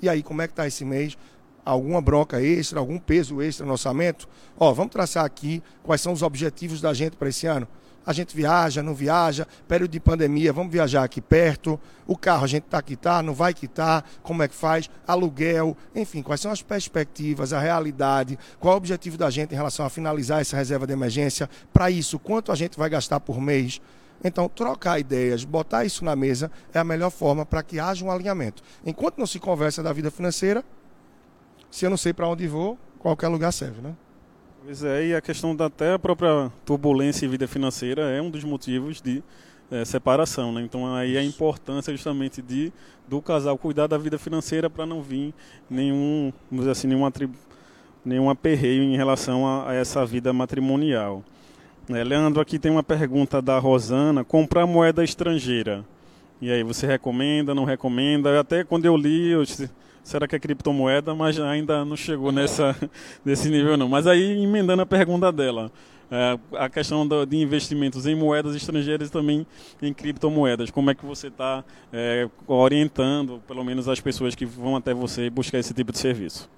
[SPEAKER 2] E aí, como é que está esse mês? Alguma bronca extra, algum peso extra no orçamento? Ó, vamos traçar aqui quais são os objetivos da gente para esse ano a gente viaja, não viaja, período de pandemia, vamos viajar aqui perto, o carro a gente está quitar, não vai quitar, como é que faz, aluguel, enfim, quais são as perspectivas, a realidade, qual é o objetivo da gente em relação a finalizar essa reserva de emergência, para isso, quanto a gente vai gastar por mês. Então, trocar ideias, botar isso na mesa é a melhor forma para que haja um alinhamento. Enquanto não se conversa da vida financeira, se eu não sei para onde vou, qualquer lugar serve, né?
[SPEAKER 1] Pois é, e a questão da até a própria turbulência e vida financeira é um dos motivos de é, separação, né? Então aí a importância justamente de do casal cuidar da vida financeira para não vir nenhum, vamos assim, nenhum, nenhum aperreio em relação a, a essa vida matrimonial. É, Leandro, aqui tem uma pergunta da Rosana: comprar moeda estrangeira. E aí, você recomenda, não recomenda? Até quando eu li, eu disse, será que é criptomoeda, mas ainda não chegou nessa, *laughs* nesse nível não. Mas aí, emendando a pergunta dela, é, a questão do, de investimentos em moedas estrangeiras e também em criptomoedas, como é que você está é, orientando, pelo menos as pessoas que vão até você buscar esse tipo de serviço?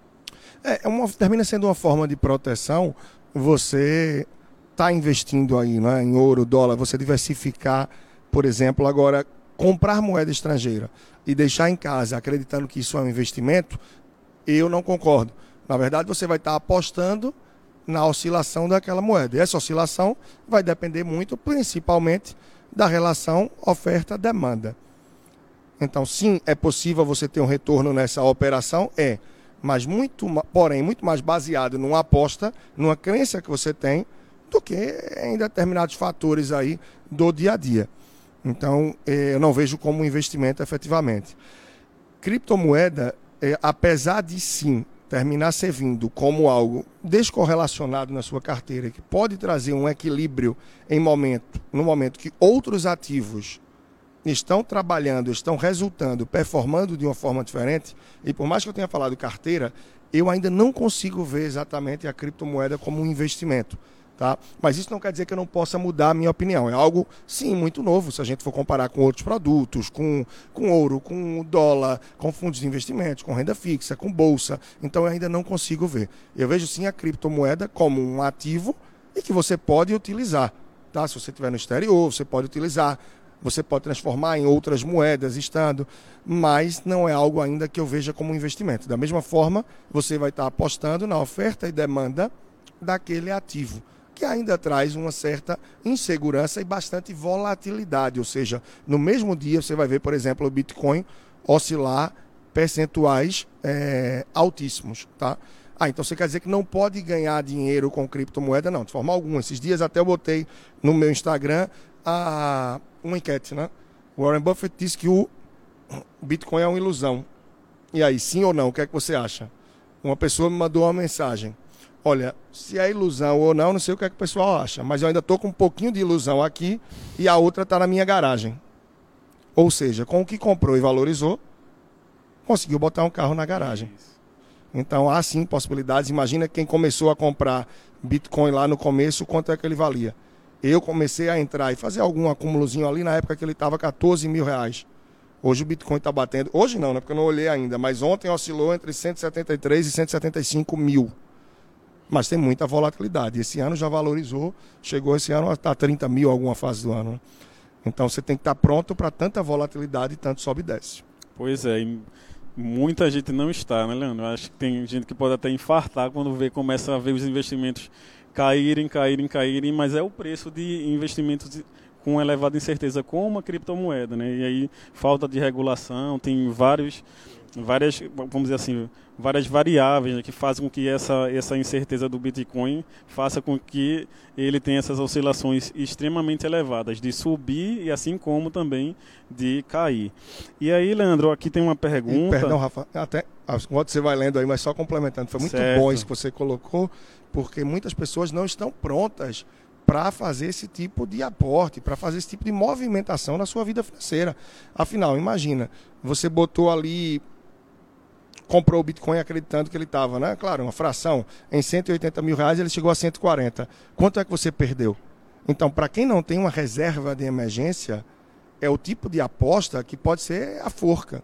[SPEAKER 2] É, é uma, termina sendo uma forma de proteção, você está investindo aí né, em ouro, dólar, você diversificar, por exemplo, agora comprar moeda estrangeira e deixar em casa acreditando que isso é um investimento, eu não concordo. Na verdade, você vai estar apostando na oscilação daquela moeda. E essa oscilação vai depender muito, principalmente, da relação oferta-demanda. Então, sim, é possível você ter um retorno nessa operação? É. mas muito, porém, muito mais baseado numa aposta, numa crença que você tem, do que em determinados fatores aí do dia a dia. Então, eh, eu não vejo como um investimento efetivamente. Criptomoeda, eh, apesar de sim terminar servindo como algo descorrelacionado na sua carteira, que pode trazer um equilíbrio em momento, no momento que outros ativos estão trabalhando, estão resultando, performando de uma forma diferente, e por mais que eu tenha falado carteira, eu ainda não consigo ver exatamente a criptomoeda como um investimento. Tá? Mas isso não quer dizer que eu não possa mudar a minha opinião. É algo, sim, muito novo, se a gente for comparar com outros produtos, com, com ouro, com dólar, com fundos de investimentos, com renda fixa, com bolsa. Então eu ainda não consigo ver. Eu vejo sim a criptomoeda como um ativo e que você pode utilizar. Tá? Se você estiver no exterior, você pode utilizar. Você pode transformar em outras moedas estando, mas não é algo ainda que eu veja como um investimento. Da mesma forma, você vai estar apostando na oferta e demanda daquele ativo que ainda traz uma certa insegurança e bastante volatilidade. Ou seja, no mesmo dia você vai ver, por exemplo, o Bitcoin oscilar percentuais é, altíssimos. Tá? Ah, então você quer dizer que não pode ganhar dinheiro com criptomoeda? Não, de forma alguma. Esses dias até eu botei no meu Instagram a, uma enquete, né? Warren Buffett disse que o Bitcoin é uma ilusão. E aí, sim ou não? O que é que você acha? Uma pessoa me mandou uma mensagem. Olha, se é ilusão ou não, não sei o que, é que o pessoal acha, mas eu ainda estou com um pouquinho de ilusão aqui e a outra está na minha garagem. Ou seja, com o que comprou e valorizou, conseguiu botar um carro na garagem. Então há sim possibilidades. Imagina quem começou a comprar Bitcoin lá no começo, quanto é que ele valia. Eu comecei a entrar e fazer algum acúmulozinho ali na época que ele estava 14 mil reais. Hoje o Bitcoin está batendo. Hoje não, né? Porque eu não olhei ainda, mas ontem oscilou entre 173 e 175 mil mas tem muita volatilidade. Esse ano já valorizou, chegou esse ano a estar 30 mil alguma fase do ano. Né? Então você tem que estar pronto para tanta volatilidade e tanto sobe e desce.
[SPEAKER 1] Pois é, muita gente não está, né, Leandro? Acho que tem gente que pode até infartar quando vê, começa a ver os investimentos caírem, caírem, caírem, mas é o preço de investimentos com elevada incerteza, como a criptomoeda, né? E aí falta de regulação, tem vários várias, vamos dizer assim, várias variáveis né, que fazem com que essa, essa incerteza do Bitcoin faça com que ele tenha essas oscilações extremamente elevadas, de subir e assim como também de cair. E aí, Leandro, aqui tem uma pergunta.
[SPEAKER 2] Perdão, Rafa, até enquanto você vai lendo aí, mas só complementando, foi muito certo. bom isso que você colocou, porque muitas pessoas não estão prontas para fazer esse tipo de aporte, para fazer esse tipo de movimentação na sua vida financeira. Afinal, imagina, você botou ali comprou o Bitcoin acreditando que ele estava, né? Claro, uma fração em 180 mil reais, ele chegou a 140. Quanto é que você perdeu? Então, para quem não tem uma reserva de emergência, é o tipo de aposta que pode ser a forca.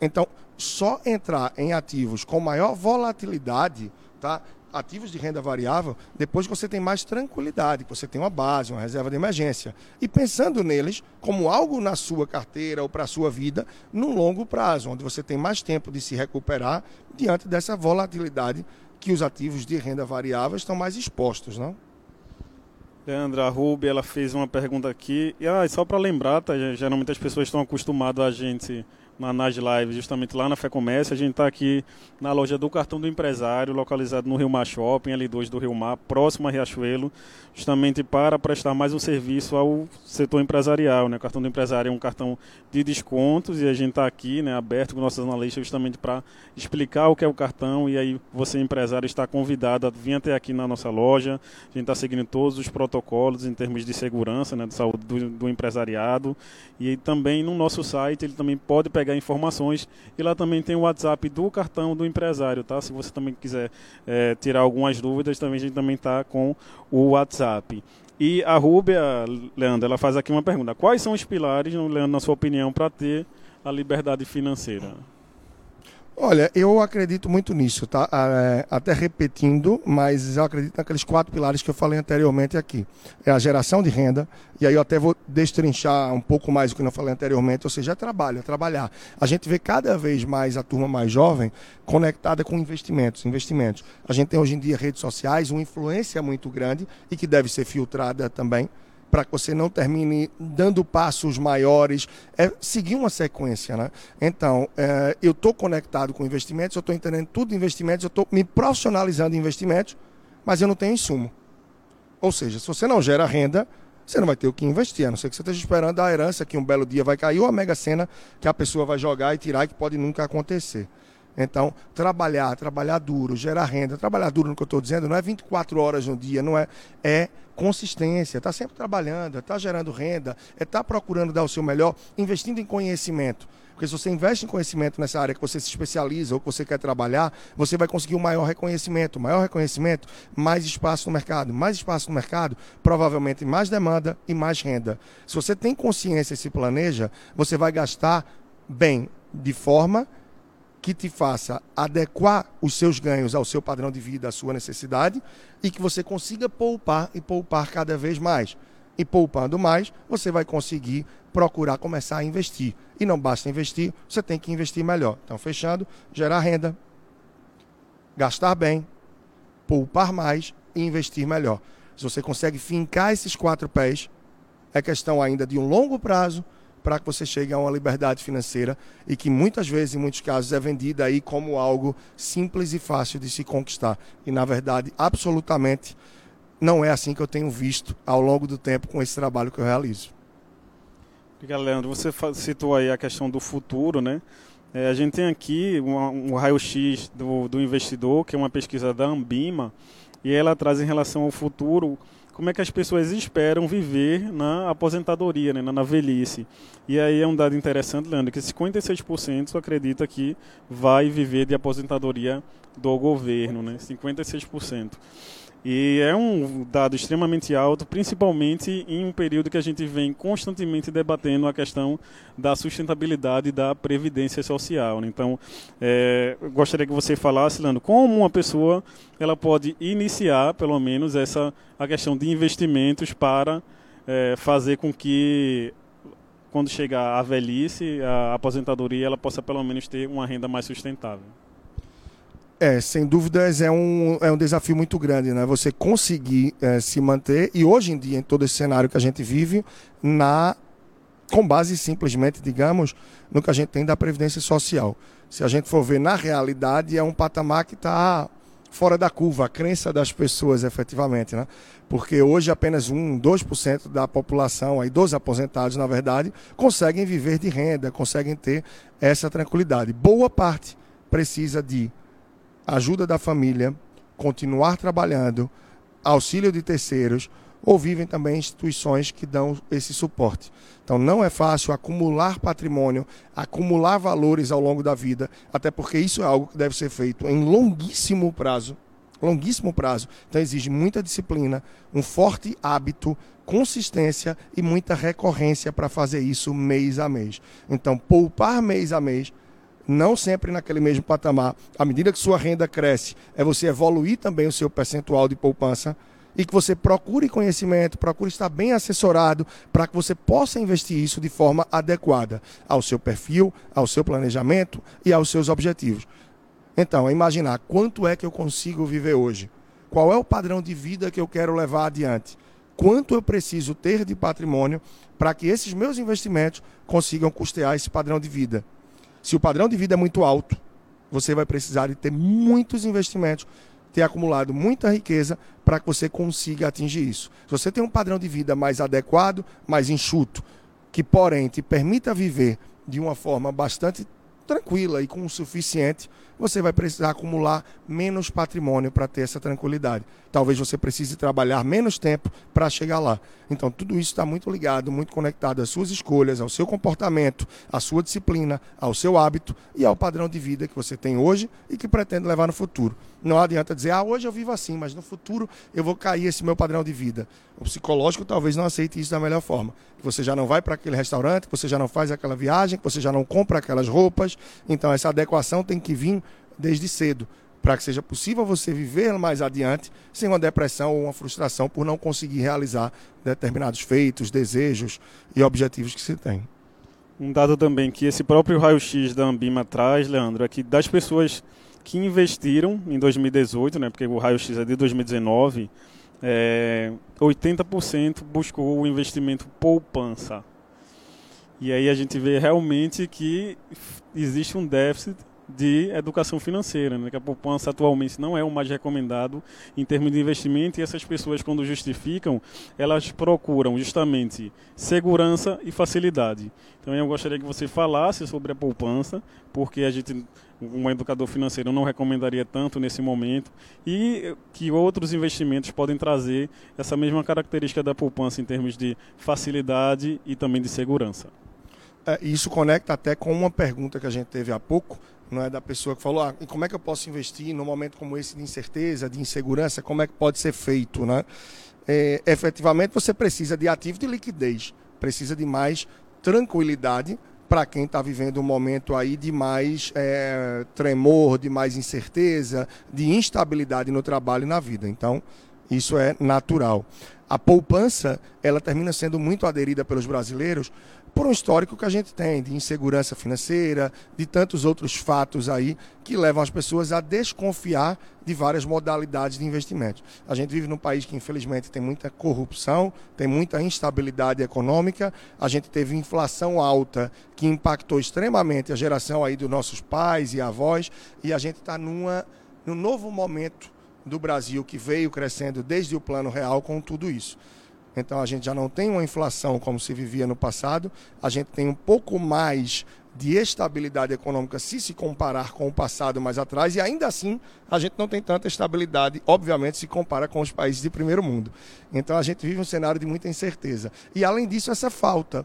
[SPEAKER 2] Então, só entrar em ativos com maior volatilidade, tá? Ativos de renda variável depois que você tem mais tranquilidade, que você tem uma base, uma reserva de emergência. E pensando neles como algo na sua carteira ou para a sua vida num longo prazo, onde você tem mais tempo de se recuperar diante dessa volatilidade que os ativos de renda variável estão mais expostos, não?
[SPEAKER 1] Leandra Rubi, ela fez uma pergunta aqui. E ah, só para lembrar, tá, geralmente as pessoas estão acostumadas a gente na Nas Live, justamente lá na Fé Comércio. A gente está aqui na loja do Cartão do Empresário, localizado no Rio Mar Shopping, L2 do Rio Mar, próximo a Riachuelo, justamente para prestar mais um serviço ao setor empresarial. Né? O Cartão do Empresário é um cartão de descontos e a gente está aqui né, aberto com nossos analistas justamente para explicar o que é o cartão e aí você, empresário, está convidado a vir até aqui na nossa loja. A gente está seguindo todos os protocolos em termos de segurança, né, de saúde do, do empresariado e também no nosso site ele também pode pegar pegar informações. E lá também tem o WhatsApp do cartão do empresário, tá? Se você também quiser é, tirar algumas dúvidas, também a gente também está com o WhatsApp. E a Rúbia, Leandro, ela faz aqui uma pergunta. Quais são os pilares, Leandro, na sua opinião, para ter a liberdade financeira?
[SPEAKER 2] Olha, eu acredito muito nisso, tá? É, até repetindo, mas eu acredito naqueles quatro pilares que eu falei anteriormente aqui. É a geração de renda, e aí eu até vou destrinchar um pouco mais do que eu falei anteriormente, ou seja, é trabalho, é trabalhar. A gente vê cada vez mais a turma mais jovem conectada com investimentos, investimentos. A gente tem hoje em dia redes sociais, uma influência muito grande e que deve ser filtrada também para que você não termine dando passos maiores, é seguir uma sequência, né? Então, é, eu estou conectado com investimentos, eu estou entendendo tudo de investimentos, eu estou me profissionalizando em investimentos, mas eu não tenho insumo. Ou seja, se você não gera renda, você não vai ter o que investir, a não ser que você esteja esperando a herança que um belo dia vai cair ou a mega sena que a pessoa vai jogar e tirar e que pode nunca acontecer. Então, trabalhar, trabalhar duro, gerar renda, trabalhar duro no que eu estou dizendo, não é 24 horas no dia, não é, é consistência, está sempre trabalhando, está gerando renda, é estar tá procurando dar o seu melhor, investindo em conhecimento. Porque se você investe em conhecimento nessa área que você se especializa ou que você quer trabalhar, você vai conseguir um maior reconhecimento. Maior reconhecimento, mais espaço no mercado. Mais espaço no mercado, provavelmente mais demanda e mais renda. Se você tem consciência e se planeja, você vai gastar bem, de forma que te faça adequar os seus ganhos ao seu padrão de vida, à sua necessidade, e que você consiga poupar e poupar cada vez mais. E poupando mais, você vai conseguir procurar começar a investir. E não basta investir, você tem que investir melhor. Então, fechando, gerar renda, gastar bem, poupar mais e investir melhor. Se você consegue fincar esses quatro pés, é questão ainda de um longo prazo para que você chegue a uma liberdade financeira e que muitas vezes, em muitos casos, é vendida aí como algo simples e fácil de se conquistar. E na verdade, absolutamente não é assim que eu tenho visto ao longo do tempo com esse trabalho que eu realizo.
[SPEAKER 1] Obrigado, Leandro. Você citou aí a questão do futuro, né? É, a gente tem aqui um, um raio-x do, do investidor, que é uma pesquisa da Ambima, e ela traz em relação ao futuro como é que as pessoas esperam viver na aposentadoria, né, na velhice. E aí é um dado interessante, Leandro, que 56% acredita que vai viver de aposentadoria do governo, né, 56%. E é um dado extremamente alto, principalmente em um período que a gente vem constantemente debatendo a questão da sustentabilidade da previdência social. Né? Então, é, gostaria que você falasse, Leandro, como uma pessoa ela pode iniciar, pelo menos, essa a questão de investimentos para é, fazer com que quando chegar a velhice, a aposentadoria, ela possa pelo menos ter uma renda mais sustentável.
[SPEAKER 2] É, sem dúvidas é um, é um desafio muito grande, né? Você conseguir é, se manter e hoje em dia, em todo esse cenário que a gente vive, na com base simplesmente, digamos, no que a gente tem da Previdência Social. Se a gente for ver na realidade, é um patamar que está fora da curva, a crença das pessoas efetivamente, né? Porque hoje apenas 1, 2% da população, aí dos aposentados, na verdade, conseguem viver de renda, conseguem ter essa tranquilidade. Boa parte precisa de ajuda da família, continuar trabalhando, auxílio de terceiros, ou vivem também instituições que dão esse suporte. Então não é fácil acumular patrimônio, acumular valores ao longo da vida, até porque isso é algo que deve ser feito em longuíssimo prazo. Longuíssimo prazo. Então exige muita disciplina, um forte hábito, consistência e muita recorrência para fazer isso mês a mês. Então, poupar mês a mês não sempre naquele mesmo patamar. À medida que sua renda cresce, é você evoluir também o seu percentual de poupança e que você procure conhecimento, procure estar bem assessorado para que você possa investir isso de forma adequada ao seu perfil, ao seu planejamento e aos seus objetivos. Então, é imaginar quanto é que eu consigo viver hoje, qual é o padrão de vida que eu quero levar adiante, quanto eu preciso ter de patrimônio para que esses meus investimentos consigam custear esse padrão de vida. Se o padrão de vida é muito alto, você vai precisar de ter muitos investimentos, ter acumulado muita riqueza para que você consiga atingir isso. Se você tem um padrão de vida mais adequado, mais enxuto, que porém te permita viver de uma forma bastante tranquila e com o suficiente, você vai precisar acumular menos patrimônio para ter essa tranquilidade. Talvez você precise trabalhar menos tempo para chegar lá. Então, tudo isso está muito ligado, muito conectado às suas escolhas, ao seu comportamento, à sua disciplina, ao seu hábito e ao padrão de vida que você tem hoje e que pretende levar no futuro. Não adianta dizer, ah, hoje eu vivo assim, mas no futuro eu vou cair esse meu padrão de vida. O psicológico talvez não aceite isso da melhor forma. Você já não vai para aquele restaurante, você já não faz aquela viagem, você já não compra aquelas roupas. Então, essa adequação tem que vir desde cedo, para que seja possível você viver mais adiante sem uma depressão ou uma frustração por não conseguir realizar determinados feitos, desejos e objetivos que se tem.
[SPEAKER 1] Um dado também que esse próprio raio-x da Ambima traz, Leandro, é que das pessoas que investiram em 2018, né, porque o raio-x é de 2019, é, 80% buscou o investimento poupança. E aí a gente vê realmente que existe um déficit de educação financeira, né? que a poupança atualmente não é o mais recomendado em termos de investimento e essas pessoas quando justificam, elas procuram justamente segurança e facilidade. Então eu gostaria que você falasse sobre a poupança, porque a gente um educador financeiro não recomendaria tanto nesse momento e que outros investimentos podem trazer essa mesma característica da poupança em termos de facilidade e também de segurança.
[SPEAKER 2] É, isso conecta até com uma pergunta que a gente teve há pouco não é da pessoa que falou, ah, como é que eu posso investir num momento como esse de incerteza, de insegurança, como é que pode ser feito, né? É, efetivamente você precisa de ativo de liquidez, precisa de mais tranquilidade para quem está vivendo um momento aí de mais é, tremor, de mais incerteza, de instabilidade no trabalho e na vida. Então, isso é natural. A poupança, ela termina sendo muito aderida pelos brasileiros por um histórico que a gente tem de insegurança financeira, de tantos outros fatos aí que levam as pessoas a desconfiar de várias modalidades de investimento. A gente vive num país que infelizmente tem muita corrupção, tem muita instabilidade econômica, a gente teve inflação alta que impactou extremamente a geração aí dos nossos pais e avós e a gente está numa num novo momento do Brasil que veio crescendo desde o plano real com tudo isso. Então a gente já não tem uma inflação como se vivia no passado, a gente tem um pouco mais de estabilidade econômica se se comparar com o passado mais atrás, e ainda assim a gente não tem tanta estabilidade, obviamente, se compara com os países de primeiro mundo. Então a gente vive um cenário de muita incerteza. E além disso, essa falta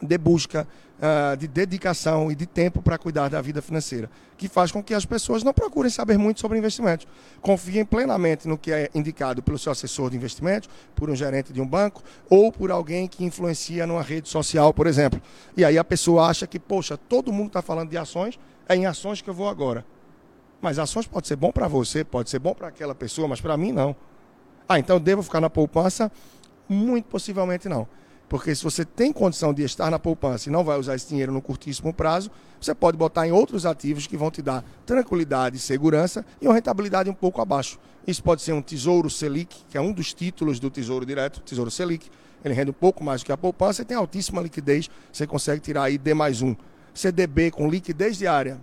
[SPEAKER 2] de busca uh, de dedicação e de tempo para cuidar da vida financeira, que faz com que as pessoas não procurem saber muito sobre investimentos. Confiem plenamente no que é indicado pelo seu assessor de investimentos, por um gerente de um banco ou por alguém que influencia numa rede social, por exemplo. E aí a pessoa acha que, poxa, todo mundo está falando de ações, é em ações que eu vou agora. Mas ações pode ser bom para você, pode ser bom para aquela pessoa, mas para mim não. Ah, então devo ficar na poupança? Muito possivelmente não. Porque se você tem condição de estar na poupança e não vai usar esse dinheiro no curtíssimo prazo, você pode botar em outros ativos que vão te dar tranquilidade, segurança e uma rentabilidade um pouco abaixo. Isso pode ser um Tesouro Selic, que é um dos títulos do Tesouro Direto, Tesouro Selic. Ele rende um pouco mais do que a poupança e tem altíssima liquidez. Você consegue tirar aí D mais um. CDB com liquidez diária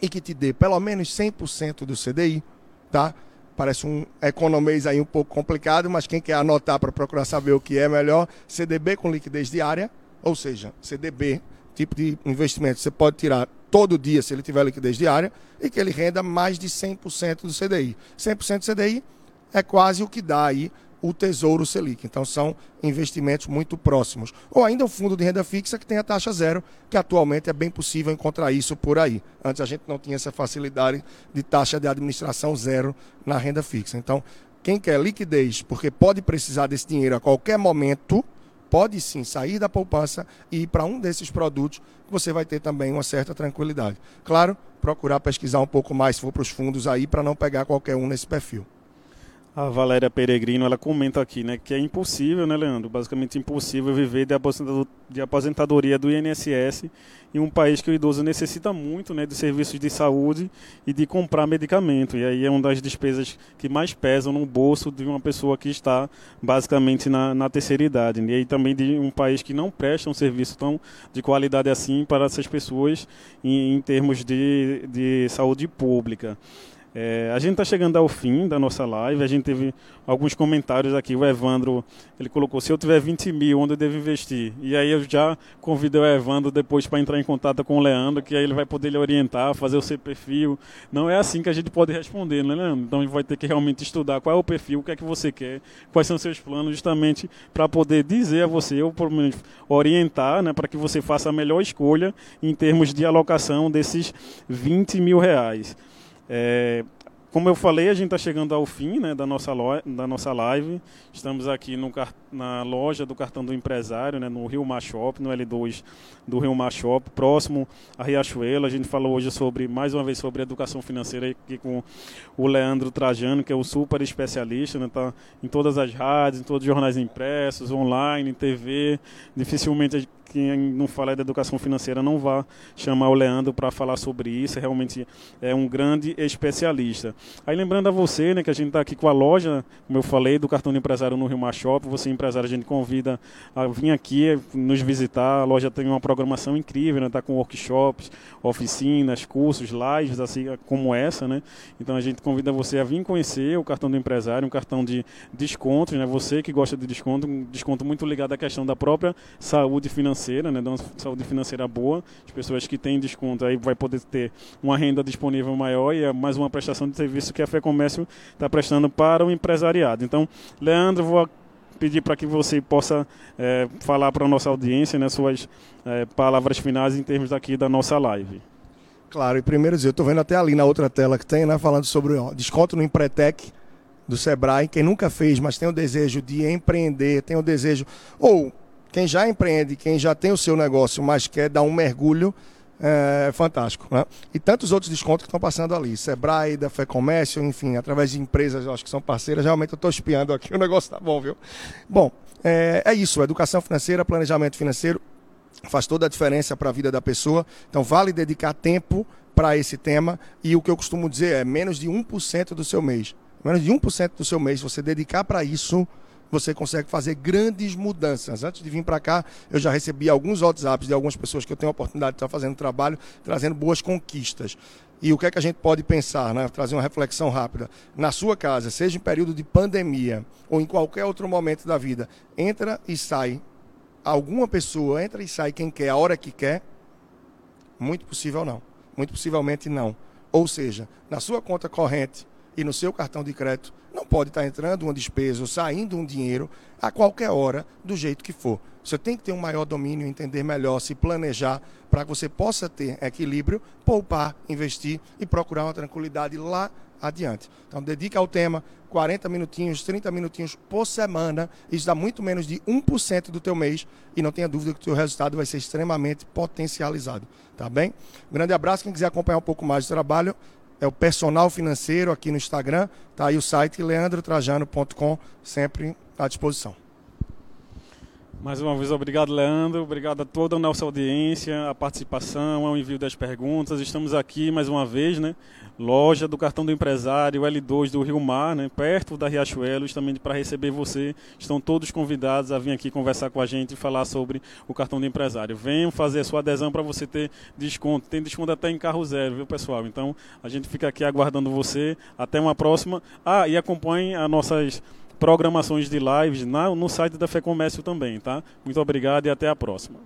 [SPEAKER 2] e que te dê pelo menos 100% do CDI, tá? Parece um economês aí um pouco complicado, mas quem quer anotar para procurar saber o que é melhor, CDB com liquidez diária, ou seja, CDB, tipo de investimento, você pode tirar todo dia se ele tiver liquidez diária e que ele renda mais de 100% do CDI. 100% do CDI é quase o que dá aí o Tesouro Selic. Então são investimentos muito próximos. Ou ainda o fundo de renda fixa que tem a taxa zero, que atualmente é bem possível encontrar isso por aí. Antes a gente não tinha essa facilidade de taxa de administração zero na renda fixa. Então, quem quer liquidez, porque pode precisar desse dinheiro a qualquer momento, pode sim sair da poupança e ir para um desses produtos, você vai ter também uma certa tranquilidade. Claro, procurar pesquisar um pouco mais se for para os fundos aí, para não pegar qualquer um nesse perfil.
[SPEAKER 1] A Valéria Peregrino, ela comenta aqui, né, que é impossível, né, Leandro? Basicamente impossível viver de aposentadoria do INSS em um país que o idoso necessita muito, né, de serviços de saúde e de comprar medicamento. E aí é uma das despesas que mais pesam no bolso de uma pessoa que está basicamente na, na terceira idade. E aí também de um país que não presta um serviço tão de qualidade assim para essas pessoas em, em termos de, de saúde pública. É, a gente está chegando ao fim da nossa live, a gente teve alguns comentários aqui, o Evandro, ele colocou, se eu tiver 20 mil, onde eu devo investir? E aí eu já convidei o Evandro depois para entrar em contato com o Leandro, que aí ele vai poder lhe orientar, fazer o seu perfil. Não é assim que a gente pode responder, né, Leandro? Então a gente vai ter que realmente estudar qual é o perfil, o que é que você quer, quais são seus planos, justamente para poder dizer a você, ou pelo menos orientar, né, para que você faça a melhor escolha em termos de alocação desses 20 mil reais. É, como eu falei, a gente está chegando ao fim né, da, nossa da nossa live. Estamos aqui no, na loja do cartão do empresário, né, no Rio Mar Shop, no L2 do Rio Mar Shop, próximo a Riachuelo. A gente falou hoje sobre, mais uma vez, sobre educação financeira aqui com o Leandro Trajano, que é o super especialista, está né, tá em todas as rádios, em todos os jornais impressos, online, TV. Dificilmente quem não fala da educação financeira não vá chamar o Leandro para falar sobre isso. Realmente é um grande especialista. Aí lembrando a você, né, que a gente está aqui com a loja, como eu falei, do cartão de empresário no Rio Mar Shopping. Você empresário, a gente convida a vir aqui nos visitar. A loja tem uma programação incrível, né? Tá com workshops, oficinas, cursos, lives assim como essa, né? Então a gente convida você a vir conhecer o cartão do empresário, um cartão de descontos, né? Você que gosta de desconto, um desconto muito ligado à questão da própria saúde financeira, né? De uma saúde financeira boa. As pessoas que têm desconto aí vai poder ter uma renda disponível maior e é mais uma prestação de serviço que a Fé Comércio está prestando para o empresariado. Então, Leandro, vou pedir para que você possa é, falar para a nossa audiência né, suas é, palavras finais em termos aqui da nossa live.
[SPEAKER 2] Claro, e primeiro dizer, eu estou vendo até ali na outra tela que tem, né, falando sobre ó, desconto no Empretec do Sebrae. Quem nunca fez, mas tem o desejo de empreender, tem o desejo. Ou quem já empreende, quem já tem o seu negócio, mas quer dar um mergulho, é fantástico. Né? E tantos outros descontos que estão passando ali. Sebrae, da Fé Comércio, enfim, através de empresas, acho que são parceiras. Realmente eu estou espiando aqui, o negócio tá bom, viu? Bom, é, é isso. Educação financeira, planejamento financeiro faz toda a diferença para a vida da pessoa. Então vale dedicar tempo para esse tema. E o que eu costumo dizer é menos de 1% do seu mês. Menos de 1% do seu mês, você dedicar para isso, você consegue fazer grandes mudanças. Antes de vir para cá, eu já recebi alguns WhatsApps de algumas pessoas que eu tenho a oportunidade de estar fazendo trabalho, trazendo boas conquistas. E o que é que a gente pode pensar, né? Trazer uma reflexão rápida. Na sua casa, seja em período de pandemia ou em qualquer outro momento da vida, entra e sai. Alguma pessoa entra e sai quem quer, a hora que quer? Muito possível não. Muito possivelmente não. Ou seja, na sua conta corrente, e no seu cartão de crédito não pode estar entrando uma despesa ou saindo um dinheiro a qualquer hora, do jeito que for. Você tem que ter um maior domínio, entender melhor, se planejar para que você possa ter equilíbrio, poupar, investir e procurar uma tranquilidade lá adiante. Então, dedique ao tema 40 minutinhos, 30 minutinhos por semana. Isso dá muito menos de 1% do teu mês e não tenha dúvida que o teu resultado vai ser extremamente potencializado. Tá bem? Grande abraço. Quem quiser acompanhar um pouco mais do trabalho, é o personal financeiro aqui no Instagram. Tá aí o site leandrotrajano.com, sempre à disposição.
[SPEAKER 1] Mais uma vez, obrigado, Leandro. Obrigado a toda a nossa audiência, a participação, ao envio das perguntas. Estamos aqui mais uma vez, né? Loja do Cartão do Empresário, L2 do Rio Mar, né? perto da Riachuelo, também para receber você. Estão todos convidados a vir aqui conversar com a gente e falar sobre o Cartão do Empresário. Venham fazer a sua adesão para você ter desconto. Tem desconto até em carro zero, viu, pessoal? Então, a gente fica aqui aguardando você. Até uma próxima. Ah, e acompanhe as nossas programações de lives na, no site da Fé Comércio também, tá? Muito obrigado e até a próxima.